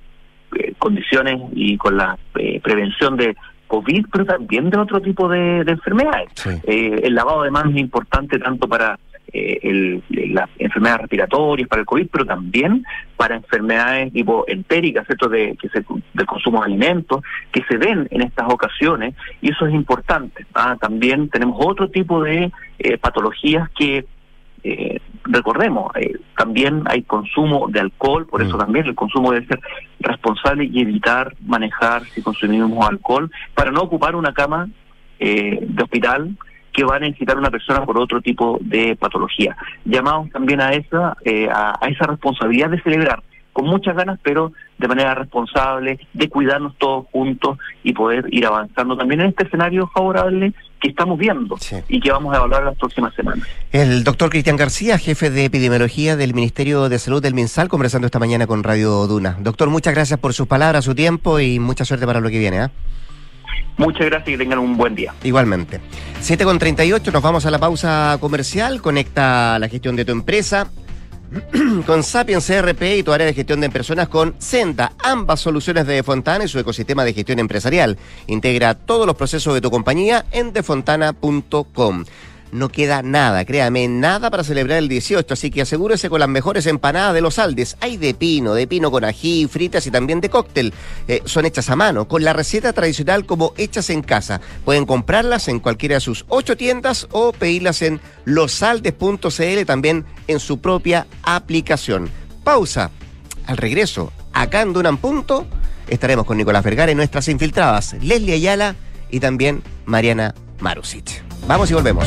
eh, condiciones y con la eh, prevención de COVID, pero también de otro tipo de, de enfermedades. Eh, el lavado de manos es importante tanto para eh, el- las enfermedades respiratorias, para el COVID, pero también para enfermedades tipo entéricas, ¿cierto? De, que se, del consumo de alimentos, que se ven en estas ocasiones, y eso es importante. ¿ah? También tenemos otro tipo de eh, patologías que eh, recordemos, eh, también hay consumo de alcohol, por eso también el consumo debe ser responsable y evitar manejar si consumimos alcohol para no ocupar una cama eh, de hospital que va a necesitar una persona por otro tipo de patología. Llamamos también a esa, eh, a, a esa responsabilidad de celebrar con muchas ganas, pero de manera responsable, de cuidarnos todos juntos y poder ir avanzando también en este escenario favorable que estamos viendo y que vamos a evaluar las próximas semanas. El doctor Cristian García, jefe de epidemiología del Ministerio de Salud del MinSal, conversando esta mañana con Radio Duna. Doctor, muchas gracias por sus palabras, su tiempo y mucha suerte para lo que viene. ¿ah? Muchas gracias y tengan un buen día. Igualmente. 7 con 38, nos vamos a la pausa comercial. Conecta la gestión de tu empresa (clears throat) con Sapiens CRP y tu área de gestión de personas con Senda, ambas soluciones de Defontana y su ecosistema de gestión empresarial. Integra todos los procesos de tu compañía en defontana.com. No queda nada, créame, nada para celebrar el 18, así que asegúrese con las mejores empanadas de los Aldes. Hay de pino, de pino con ají, fritas y también de cóctel. Eh, son hechas a mano, con la receta tradicional como hechas en casa. Pueden comprarlas en cualquiera de sus ocho tiendas o pedirlas en losaldes.cl también en su propia aplicación. Pausa. Al regreso, acá en Dunan Punto, estaremos con Nicolás Vergara y nuestras infiltradas, Leslie Ayala y también Mariana Marusic. Vamos y volvemos.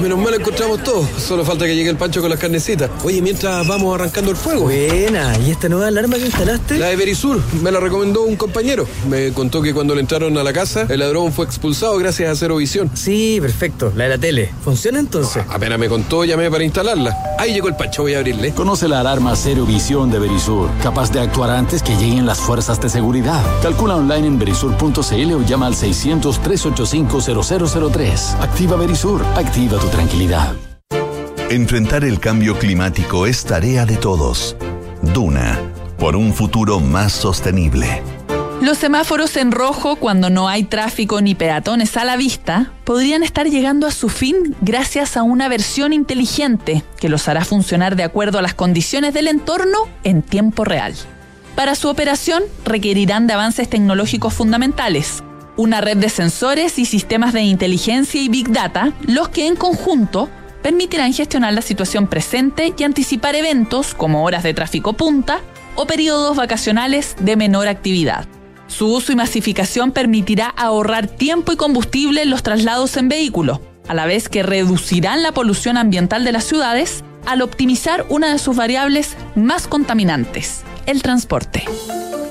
Menos mal encontramos todo. Solo falta que llegue el pancho con las carnecitas. Oye, mientras vamos arrancando el fuego. Buena, ¿y esta nueva alarma que instalaste? La de Verisur, me la recomendó un compañero. Me contó que cuando le entraron a la casa, el ladrón fue expulsado gracias a Cero Visión. Sí, perfecto, la de la tele. ¿Funciona entonces? Apenas me contó, llamé para instalarla. Ahí llegó el pancho, voy a abrirle. Conoce la alarma Cero Visión de Verisur, capaz de actuar antes que lleguen las fuerzas de seguridad. Calcula online en verisur.cl o llama al 600-385-0003. Activa Verisur, activa tu tranquilidad. Enfrentar el cambio climático es tarea de todos. Duna, por un futuro más sostenible. Los semáforos en rojo cuando no hay tráfico ni peatones a la vista podrían estar llegando a su fin gracias a una versión inteligente que los hará funcionar de acuerdo a las condiciones del entorno en tiempo real. Para su operación requerirán de avances tecnológicos fundamentales, una red de sensores y sistemas de inteligencia y big data, los que en conjunto permitirán gestionar la situación presente y anticipar eventos como horas de tráfico punta o periodos vacacionales de menor actividad. Su uso y masificación permitirá ahorrar tiempo y combustible en los traslados en vehículo, a la vez que reducirán la polución ambiental de las ciudades al optimizar una de sus variables más contaminantes, el transporte.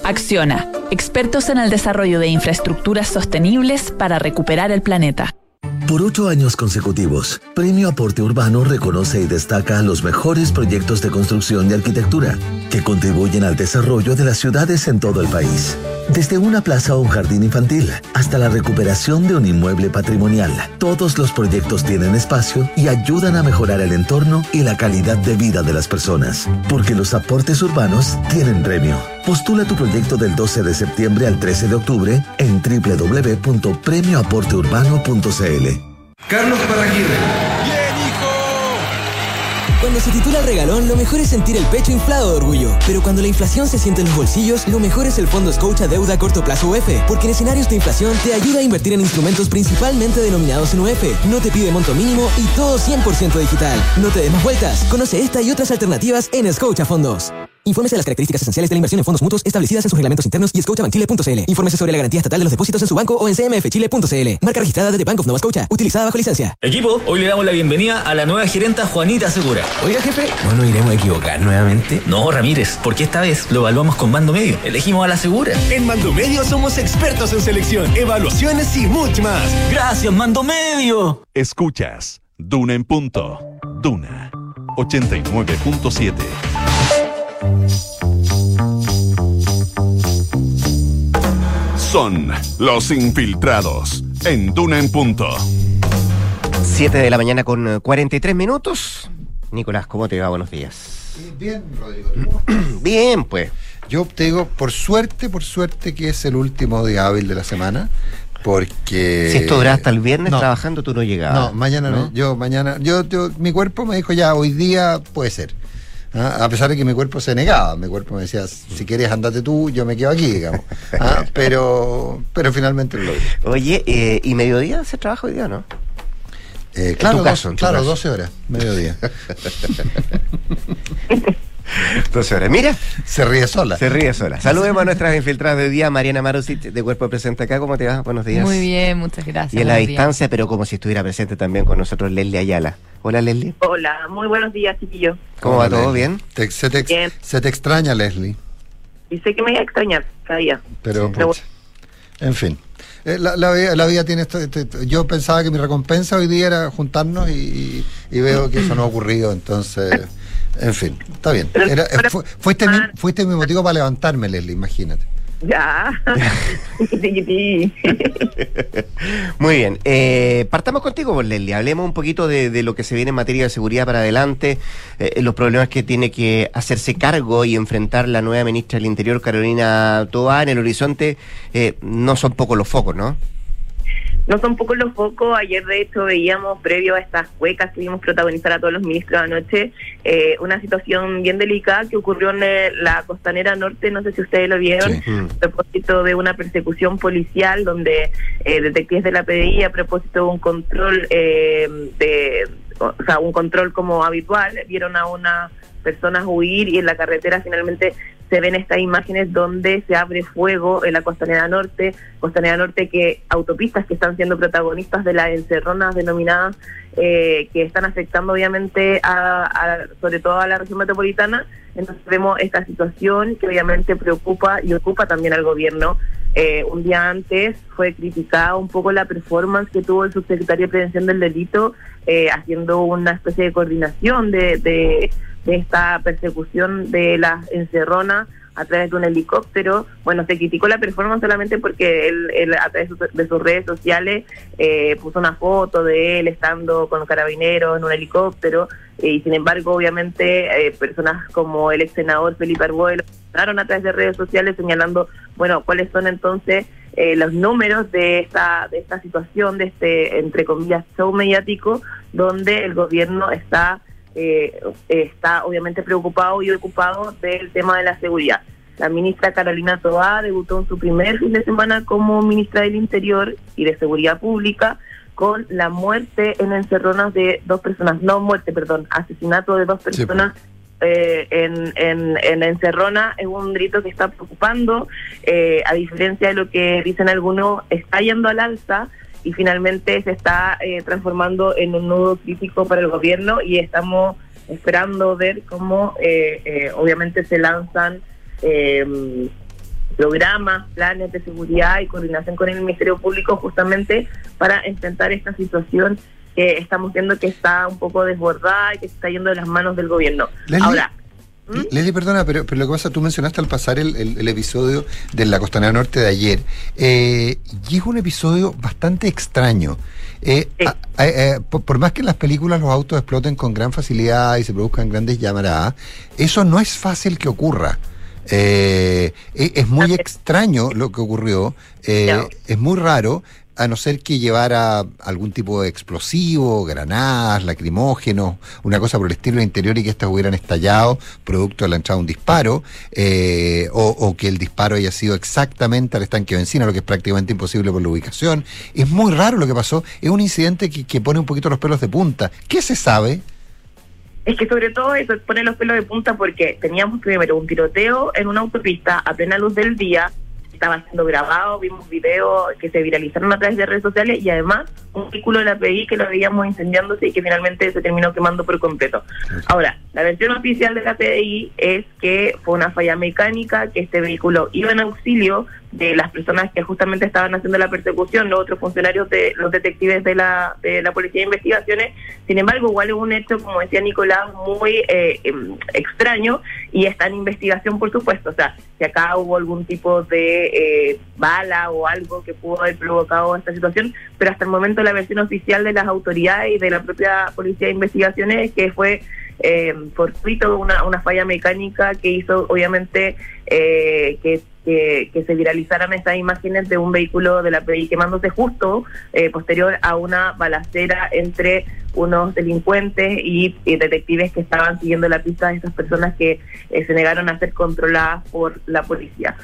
Acciona, expertos en el desarrollo de infraestructuras sostenibles para recuperar el planeta. Por ocho años consecutivos, Premio Aporte Urbano reconoce y destaca los mejores proyectos de construcción y arquitectura que contribuyen al desarrollo de las ciudades en todo el país. Desde una plaza o un jardín infantil hasta la recuperación de un inmueble patrimonial, todos los proyectos tienen espacio y ayudan a mejorar el entorno y la calidad de vida de las personas. Porque los aportes urbanos tienen premio. Postula tu proyecto del 12 de septiembre al 13 de octubre en www.premioaporteurbano.cl. Carlos Parraguirre. Cuando se titula el regalón, lo mejor es sentir el pecho inflado de orgullo. Pero cuando la inflación se siente en los bolsillos, lo mejor es el Fondo Scotia Deuda a Corto Plazo UF. Porque en escenarios de inflación te ayuda a invertir en instrumentos principalmente denominados en UF. No te pide monto mínimo y todo 100% digital. No te des más vueltas. Conoce esta y otras alternativas en Scotia Fondos. Infórmese de las características esenciales de la inversión en fondos mutuos establecidas en sus reglamentos internos y scotiabankchile.cl. Infórmese sobre la garantía estatal de los depósitos en su banco o en cmfchile.cl. Marca registrada de The Bank of Nova Scotia. Utilizada bajo licencia. Equipo, hoy le damos la bienvenida a la nueva gerenta Juanita Segura. Oiga, jefe, ¿no nos iremos a equivocar nuevamente? No, Ramírez, porque esta vez lo evaluamos con Mando Medio. Elegimos a la Segura. En Mando Medio somos expertos en selección, evaluaciones y mucho más. Gracias, Mando Medio. Escuchas Duna en punto. Duna 89.7. Son los infiltrados en Duna en punto. 7 de la mañana con eh, 43 minutos. Nicolás, ¿cómo te va? Buenos días. Bien, Rodrigo. (clears throat) Bien, pues. Yo te digo, por suerte, por suerte que es el último día hábil de la semana. Porque. Si esto dura hasta el viernes No. trabajando, tú no llegabas. No, mañana no. Yo, mañana. Yo, yo, mi cuerpo me dijo ya, hoy día puede ser. Ah, A pesar de que mi cuerpo se negaba. Mi cuerpo me decía, si quieres andate tú, yo me quedo aquí, digamos. Ah, (laughs) pero, pero finalmente lo logré. Oye, eh, ¿y mediodía se trabaja hoy día, no? Eh, claro, caso, dos- claro, caso. 12 horas, mediodía. (laughs) 12 horas. Mira. Se ríe sola. Se ríe sola. Saludemos a nuestras infiltradas de hoy día, Mariana Marusic, de Cuerpo Presente acá. ¿Cómo te va? Buenos días. Muy bien, muchas gracias. Y en la días. distancia, pero como si estuviera presente también con nosotros Leslie Ayala. Hola, Leslie. Hola, muy buenos días, chiquillo. ¿Cómo va Hola, todo? Leslie. ¿Bien? Te- se, te, ex- Bien. se te extraña, Leslie. Y sé que me voy a extrañar cada día. Pero, Pero pucha, en fin. Eh, La, la vida, la vida tiene esto, esto- esto- Yo pensaba que mi recompensa hoy día era juntarnos y, y- y veo que eso no ha ocurrido, entonces, en fin, está bien. Era- fu- fuiste, mi, fuiste mi motivo para levantarme, Leslie, imagínate. Ya. (laughs) Muy bien. Eh, partamos contigo, Leslie. Hablemos un poquito de, de lo que se viene en materia de seguridad para adelante, eh, los problemas que tiene que hacerse cargo y enfrentar la nueva ministra del Interior, Carolina Toa. En el horizonte eh, no son pocos los focos, ¿no? No son pocos los focos. Ayer, de hecho, veíamos, previo a estas huecas que vimos protagonizar a todos los ministros anoche, eh, una situación bien delicada que ocurrió en eh, la costanera norte. No sé si ustedes lo vieron. A propósito de una persecución policial donde eh, detectives de la PDI, a propósito de un control eh, de. O sea, un control como habitual, vieron a una personas huir y en la carretera finalmente se ven estas imágenes donde se abre fuego en la costanera norte, costanera norte que autopistas que están siendo protagonistas de las encerronas denominadas eh, que están afectando obviamente a, a- sobre todo a la región metropolitana. Entonces vemos esta situación que obviamente preocupa y ocupa también al gobierno. Eh, un día antes fue criticada un poco la performance que tuvo el subsecretario de Prevención del Delito eh, haciendo una especie de coordinación de, de, esta persecución de las encerronas a través de un helicóptero. Bueno, se criticó la performance solamente porque él, él a través de sus- de sus redes sociales eh, puso una foto de él estando con carabineros en un helicóptero eh, y sin embargo, obviamente, eh, personas como el ex senador Felipe Arguello a través de redes sociales señalando, bueno, cuáles son entonces eh, los números de esta, de esta situación, de este, entre comillas, show mediático, donde el gobierno está, eh, está obviamente preocupado y ocupado del tema de la seguridad. La ministra Carolina Toá debutó en su primer fin de semana como ministra del Interior y de Seguridad Pública con la muerte en encerronas de dos personas, no muerte, perdón, asesinato de dos personas eh, en, en, en Encerrona es un delito que está preocupando, eh, a diferencia de lo que dicen algunos, está yendo al alza y finalmente se está eh, transformando en un nudo crítico para el gobierno y estamos esperando ver cómo eh, eh, obviamente se lanzan eh, programas, planes de seguridad y coordinación con el Ministerio Público justamente para enfrentar esta situación que estamos viendo que está un poco desbordada y que se está yendo de las manos del gobierno. Leslie, Ahora, Leslie, perdona, pero, pero lo que pasa, tú mencionaste al pasar el, el- el episodio de la Costanera Norte de ayer, eh, y es un episodio bastante extraño. Eh, a- a- eh, por, por más que en las películas los autos exploten con gran facilidad y se produzcan grandes llamaradas, eso no es fácil que ocurra. Eh, e- es muy extraño lo que ocurrió, eh, es muy raro, a no ser que llevara algún tipo de explosivo, granadas, lacrimógenos, una cosa por el estilo interior y que estas hubieran estallado producto de la entrada de un disparo, eh, o, que el disparo haya sido exactamente al estanque de benzina, lo que es prácticamente imposible por la ubicación. Es muy raro lo que pasó, es un incidente que, que pone un poquito los pelos de punta. ¿Qué se sabe? Es que sobre todo eso pone los pelos de punta porque teníamos primero un tiroteo en una autopista a plena luz del día, estaba siendo grabado, vimos videos que se viralizaron a través de redes sociales y además un vehículo de la PI que lo veíamos incendiándose y que finalmente se terminó quemando por completo. Ahora, la versión oficial de la PDI es que fue una falla mecánica, que este vehículo iba en auxilio de las personas que justamente estaban haciendo la persecución, los otros funcionarios de los detectives de la, de la Policía de Investigaciones. Sin embargo, igual es un hecho, como decía Nicolás, muy eh, em, extraño y está en investigación, por supuesto. O sea, si acá hubo algún tipo de eh, bala o algo que pudo haber provocado esta situación, pero hasta el momento la versión oficial de las autoridades y de la propia Policía de Investigaciones es que fue eh, fortuito una, una falla mecánica que hizo obviamente eh, que, se viralizaran estas imágenes de un vehículo de la PI quemándose justo eh, posterior a una balacera entre unos delincuentes y, y detectives que estaban siguiendo la pista de estas personas que eh, se negaron a ser controladas por la policía.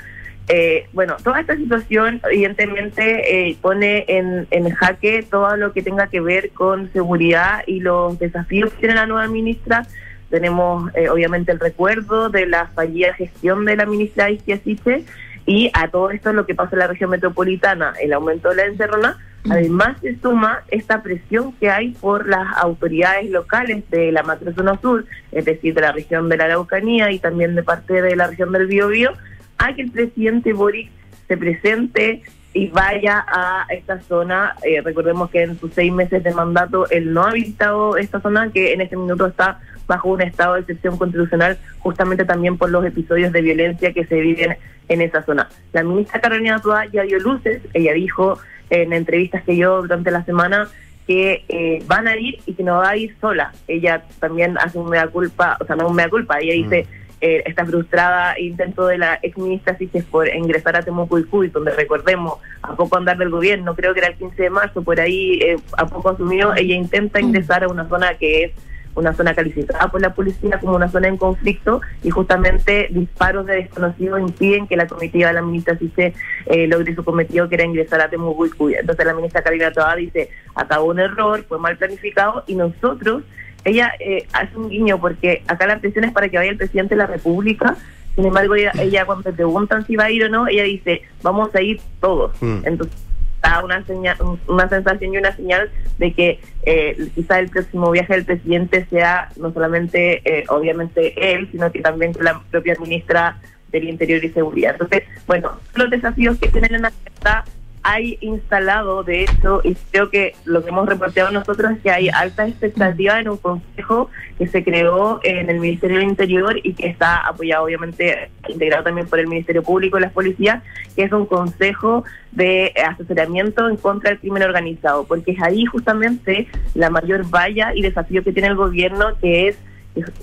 Eh, bueno, toda esta situación evidentemente eh, pone en, en jaque todo lo que tenga que ver con seguridad y los desafíos que tiene la nueva ministra. Tenemos eh, obviamente el recuerdo de la fallida gestión de la ministra Isquia Siche y a todo esto lo que pasa en la región metropolitana, el aumento de la encerrona, además se suma esta presión que hay por las autoridades locales de la macrozona sur, es decir, de la región de la Araucanía y también de parte de la región del Biobío, a que el presidente Boric se presente y vaya a esta zona. Eh, recordemos que en sus seis meses de mandato él no ha visitado esta zona, que en este minuto está bajo un estado de excepción constitucional, justamente también por los episodios de violencia que se viven en esa zona. La ministra Carolina Toa ya dio luces, ella dijo en entrevistas que dio durante la semana que eh, van a ir y que no va a ir sola. Ella también hace un mea culpa, o sea, no un mea culpa, ella dice eh, esta frustrada intento de la ex ministra Siches por ingresar a Temucuicui, donde recordemos, a poco andar del gobierno, creo que era el 15 de marzo, por ahí eh, a poco asumió, ella intenta ingresar a una zona que es una zona calificada por la policía como una zona en conflicto y justamente disparos de desconocidos impiden que la comitiva de la ministra Siche eh, logre su cometido que era ingresar a Temucuicui. Entonces la ministra Karina Toa dice, acabó un error, fue mal planificado y nosotros ella eh, hace un guiño porque acá la presión es para que vaya el presidente de la República. Sin embargo, ella, ella cuando le preguntan si va a ir o no, ella dice, vamos a ir todos. Mm. Entonces, da una, señal, una sensación y una señal de que eh, quizá el próximo viaje del presidente sea no solamente, eh, obviamente, él, sino que también la propia ministra del Interior y Seguridad. Entonces, bueno, los desafíos que tienen en la agenda hay instalado, de hecho, y creo que lo que hemos reportado nosotros es que hay alta expectativa en un consejo que se creó en el Ministerio del Interior y que está apoyado, obviamente, integrado también por el Ministerio Público y las policías, que es un consejo de asesoramiento en contra del crimen organizado, porque es ahí justamente la mayor valla y desafío que tiene el gobierno, que es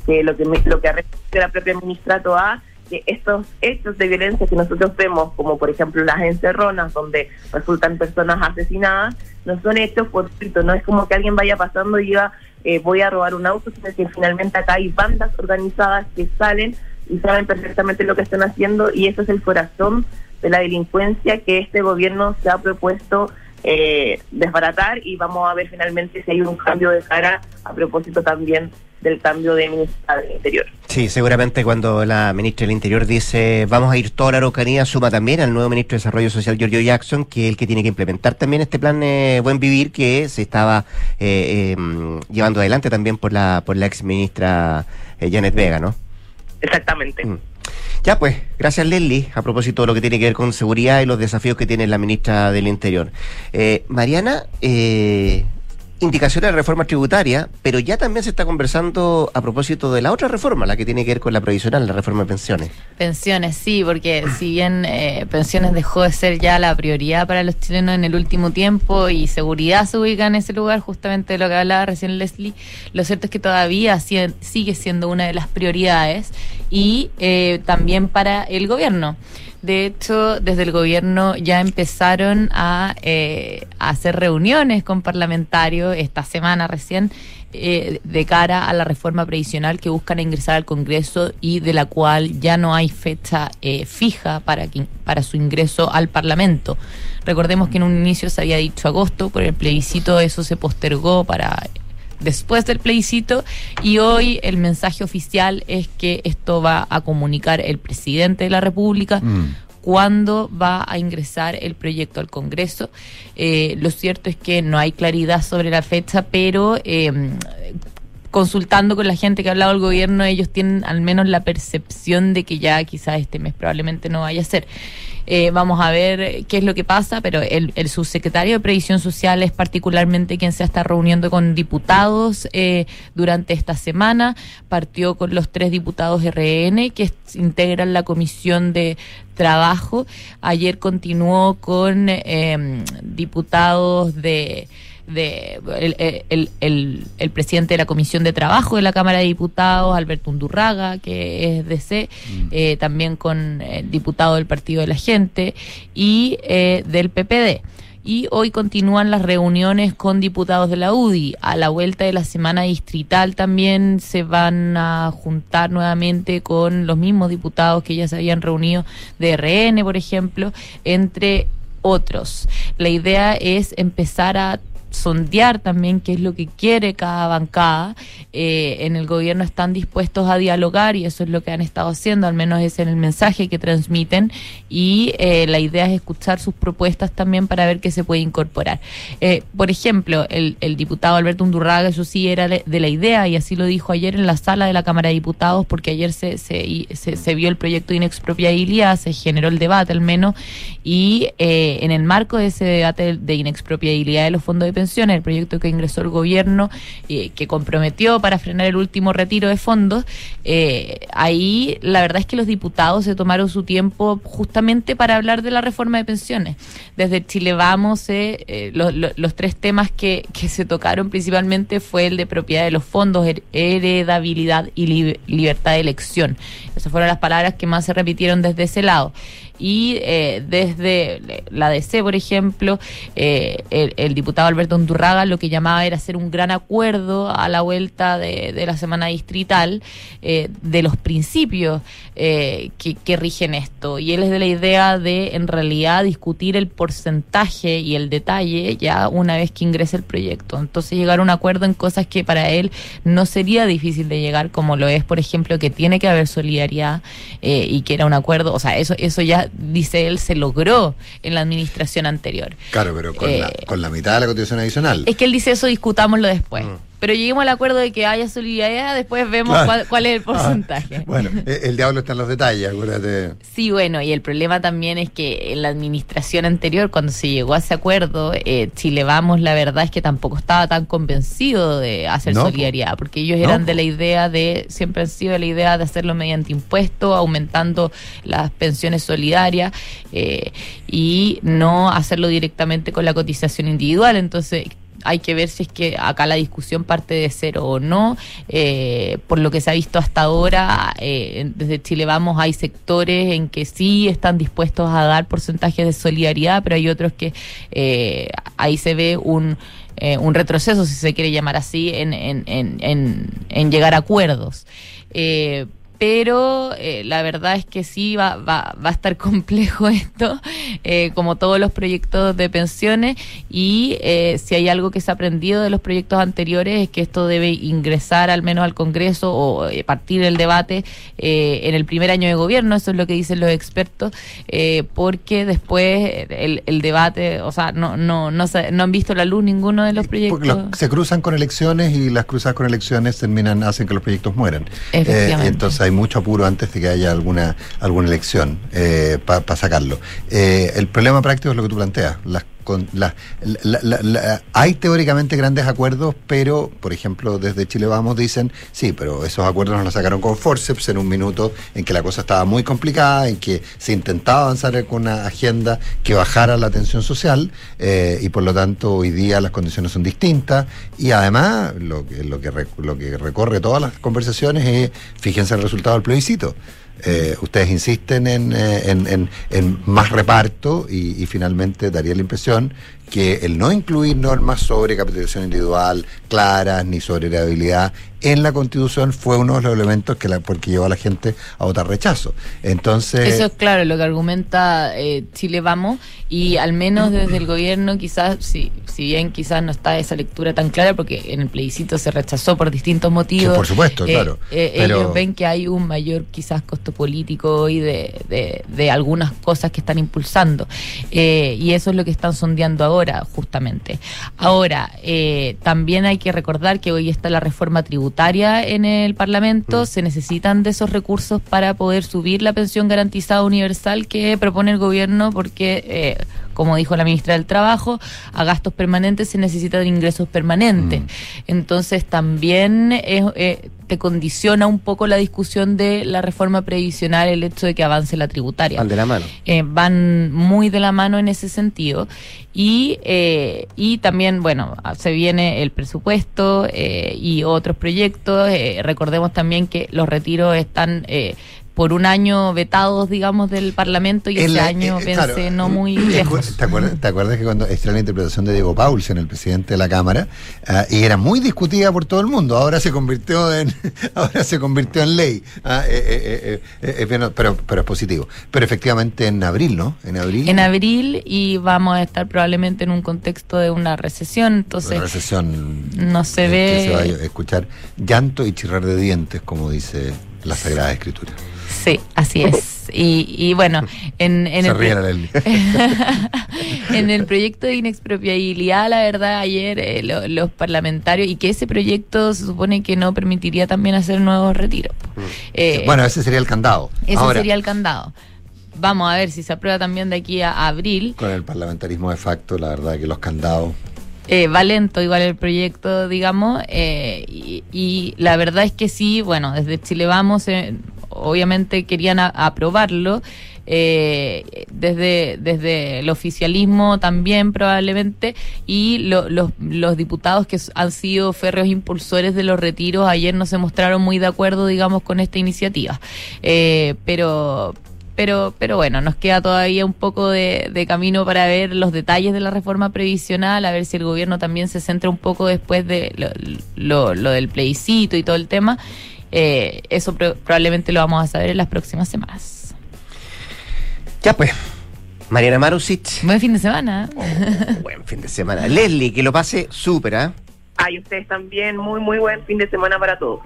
que lo que lo que la propia ministra Toa que estos hechos de violencia que nosotros vemos, como por ejemplo las encerronas, donde resultan personas asesinadas, no son hechos fortuitos, no es como que alguien vaya pasando y diga, eh, voy a robar un auto, sino que finalmente acá hay bandas organizadas que salen y saben perfectamente lo que están haciendo y eso es el corazón de la delincuencia que este gobierno se ha propuesto eh, desbaratar y vamos a ver finalmente si hay un cambio de cara a propósito también del cambio de ministra del Interior. Sí, seguramente cuando la ministra del Interior dice vamos a ir toda la Araucanía, suma también al nuevo ministro de Desarrollo Social, Giorgio Jackson, que es el que tiene que implementar también este plan eh, Buen Vivir que se estaba eh, mm, llevando adelante también por la, por la ex ministra eh, Janet Vega, ¿no? Exactamente. Ya pues, gracias Leslie, a propósito de lo que tiene que ver con seguridad y los desafíos que tiene la ministra del Interior. Eh, Mariana, eh, indicaciones de reforma tributaria, pero ya también se está conversando a propósito de la otra reforma, la que tiene que ver con la provisional, la reforma de pensiones. Pensiones, sí, porque si bien eh, pensiones dejó de ser ya la prioridad para los chilenos en el último tiempo y seguridad se ubica en ese lugar, justamente de lo que hablaba recién Leslie, lo cierto es que todavía sigue siendo una de las prioridades y eh, también para el gobierno. De hecho, desde el gobierno ya empezaron a, eh, hacer reuniones con parlamentarios esta semana recién eh, de cara a la reforma previsional que buscan ingresar al Congreso y de la cual ya no hay fecha eh, fija para, que- para su ingreso al Parlamento. Recordemos que en un inicio se había dicho agosto, por el plebiscito eso se postergó para después del plebiscito y hoy el mensaje oficial es que esto va a comunicar el presidente de la República cuándo va a ingresar el proyecto al Congreso. Eh, lo cierto es que no hay claridad sobre la fecha, pero eh, consultando con la gente que ha hablado del gobierno, ellos tienen al menos la percepción de que ya quizás este mes probablemente no vaya a ser. Eh, vamos a ver qué es lo que pasa, pero el, el subsecretario de Previsión Social es particularmente quien se está reuniendo con diputados eh, durante esta semana. Partió con los tres diputados RN que integran la Comisión de Trabajo. Ayer continuó con eh, diputados de de el, el, el, el presidente de la Comisión de Trabajo de la Cámara de Diputados, Alberto Undurraga, que es DC, eh, también con el diputado del Partido de la Gente y eh, del PPD. Y hoy continúan las reuniones con diputados de la UDI. A la vuelta de la semana distrital también se van a juntar nuevamente con los mismos diputados que ya se habían reunido de RN, por ejemplo, entre otros. La idea es empezar a sondear también qué es lo que quiere cada bancada. Eh, en el gobierno están dispuestos a dialogar y eso es lo que han estado haciendo, al menos es en el mensaje que transmiten y eh, la idea es escuchar sus propuestas también para ver qué se puede incorporar. Eh, por ejemplo, el, diputado Alberto Undurraga, eso sí era de la idea y así lo dijo ayer en la sala de la Cámara de Diputados porque ayer se, se, se, vio el proyecto de inexpropiabilidad, se generó el debate al menos y en el marco de ese debate de, de inexpropiabilidad de los fondos de pensiones, el proyecto que ingresó el gobierno, eh, que comprometió para frenar el último retiro de fondos, eh, ahí la verdad es que los diputados se tomaron su tiempo justamente para hablar de la reforma de pensiones. Desde Chile Vamos, eh, eh, lo- lo- los tres temas que, que se tocaron principalmente fue el de propiedad de los fondos, her- heredabilidad y li- libertad de elección. Esas fueron las palabras que más se repitieron desde ese lado. Y eh, desde la DC, por ejemplo, eh, el, diputado Alberto Undurraga lo que llamaba era hacer un gran acuerdo a la vuelta de, de la semana distrital eh, de los principios eh, que, que rigen esto. Y él es de la idea de, en realidad, discutir el porcentaje y el detalle ya una vez que ingrese el proyecto. Entonces, llegar a un acuerdo en cosas que para él no sería difícil de llegar, como lo es, por ejemplo, que tiene que haber solidaridad eh, y que era un acuerdo. O sea, eso, eso ya, dice él, se logró en la administración anterior. Claro, pero con, la, Eh, con la mitad de la constitución adicional. Es que él dice eso, discutámoslo después. Pero lleguemos al acuerdo de que haya solidaridad, después vemos Claro. cuál, cuál es el porcentaje. (laughs) Bueno, eh, el diablo está en los detalles, acuérdate. Sí, bueno, y el problema también es que en la administración anterior, cuando se llegó a ese acuerdo, eh, Chile Vamos, la verdad es que tampoco estaba tan convencido de hacer No, solidaridad, porque ellos No, eran de la idea de, siempre han sido de la idea de hacerlo mediante impuestos, aumentando las pensiones solidarias eh, y no hacerlo directamente con la cotización individual. Entonces, hay que ver si es que acá la discusión parte de cero o no. Eh, por lo que se ha visto hasta ahora, eh, desde Chile Vamos hay sectores en que sí están dispuestos a dar porcentajes de solidaridad, pero hay otros que eh, ahí se ve un, eh, un retroceso, si se quiere llamar así, en, en, en, en, llegar a acuerdos. Pero eh, la verdad es que sí va, va, va a estar (laughs) complejo esto, eh, como todos los proyectos de pensiones, y eh, si hay algo que se ha aprendido de los proyectos anteriores es que esto debe ingresar al menos al Congreso o eh, partir el debate eh, en el primer año de gobierno, eso es lo que dicen los expertos, porque después el, el debate, o sea, no, no, no, se- no han visto la luz ninguno de los proyectos. Se cruzan con elecciones y las cruzadas con elecciones terminan, hacen que los proyectos mueran. Efectivamente. Entonces hay mucho apuro antes de que haya alguna, alguna elección para sacarlo. Eh, el problema práctico es lo que tú planteas. Las con la- la- la- hay teóricamente grandes acuerdos, pero, por ejemplo, desde Chile Vamos dicen, sí, pero esos acuerdos nos los sacaron con forceps en un minuto en que la cosa estaba muy complicada, en que se intentaba avanzar con una agenda que bajara la tensión social eh, y por lo tanto hoy día las condiciones son distintas y además lo que, lo que, lo que recorre todas las conversaciones es, fíjense el resultado del plebiscito. Eh, ustedes insisten en, eh, en- en- en más reparto y, y finalmente daría la impresión que el no incluir normas sobre capitalización individual claras ni sobre heredabilidad en la constitución fue uno de los elementos que la, porque llevó a la gente a votar rechazo. Entonces, Eso es claro, lo que argumenta eh, Chile Vamos, y al menos desde el gobierno, quizás, si, si bien quizás no está esa lectura tan clara, porque en el plebiscito se rechazó por distintos motivos. Sí, por supuesto, eh, claro, eh, pero- Ellos ven que hay un mayor quizás costo político y de, de, de algunas cosas que están impulsando. Y eso es lo que están sondeando ahora, justamente. Ahora, también hay que recordar que hoy está la reforma tributaria en el Parlamento, se necesitan de esos recursos para poder subir la pensión garantizada universal que propone el gobierno, porque, eh, como dijo la ministra del Trabajo, a gastos permanentes se necesitan ingresos permanentes. Entonces, también es, eh, te condiciona un poco la discusión de la reforma previsional el hecho de que avance la tributaria Van de la mano. eh, van muy de la mano en ese sentido. Y, eh, y también, bueno, se viene el presupuesto eh, y otros proyectos. Eh, recordemos también que los retiros están eh, por un año vetados, digamos, del Parlamento y En ese la- año eh, claro. no muy ¿Te lejos. ¿Te acuerdas, te acuerdas que cuando era la interpretación de Diego Paulsen, el presidente de la Cámara, ah, y era muy discutida por todo el mundo? Ahora se convirtió en, (laughs) ahora se convirtió en ley. Ah, eh, eh, eh, eh, eh, pero, pero, es positivo. Pero efectivamente en abril, ¿no? En abril. En abril y vamos a estar probablemente en un contexto de una recesión, entonces Una recesión no se que ve... se va a escuchar llanto y chirrar de dientes, como dice la Sagrada Escritura. Sí, así es. Y, y bueno, en, en Se el, (laughs) en el proyecto de inexpropiabilidad, la verdad, ayer eh, lo- los parlamentarios, y que ese proyecto se supone que no permitiría también hacer nuevos retiros. Eh, bueno, ese sería el candado. ese Ahora, sería el candado. Vamos a ver si se aprueba también de aquí a abril. con el parlamentarismo de facto, la verdad que los candados. Eh, va lento igual el proyecto, digamos, eh, y, la verdad es que sí, bueno, desde Chile Vamos, eh, obviamente querían aprobarlo, eh, desde, desde el oficialismo también probablemente, y lo- los, los diputados que han sido férreos impulsores de los retiros ayer no se mostraron muy de acuerdo, digamos, con esta iniciativa. Pero pero, pero bueno, nos queda todavía un poco de, de camino para ver los detalles de la reforma previsional, a ver si el gobierno también se centra un poco después de lo, lo- lo del plebiscito y todo el tema. Eh, eso pro- probablemente lo vamos a saber en las próximas semanas. Ya pues, Mariana Marusic. Buen fin de semana. ¿eh? Buen fin de semana. Leslie, que lo pase súper, ¿ah? Ay, ustedes también, muy, muy buen fin de semana para todos.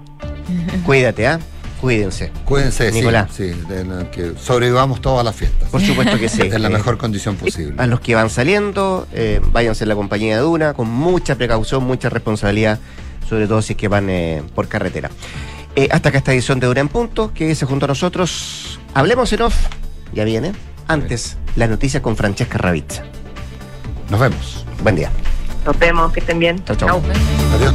Cuídate, ¿ah? Cuídense. Cuídense, sí, Nicolás. sí, de la- que sobrevivamos todas las fiestas. Por supuesto que sí. (laughs) En la Eh, mejor condición posible. A los que van saliendo, eh, váyanse en la compañía de Duna, con mucha precaución, mucha responsabilidad, sobre todo si es que van eh, por carretera. Eh, hasta acá esta edición de Duna en Punto, que se junto a nosotros. Hablemos en off, ya viene. Antes, la noticia con Francesca Ravizza. Nos vemos. Buen día. Nos vemos, que estén bien. Chao, chao. Adiós.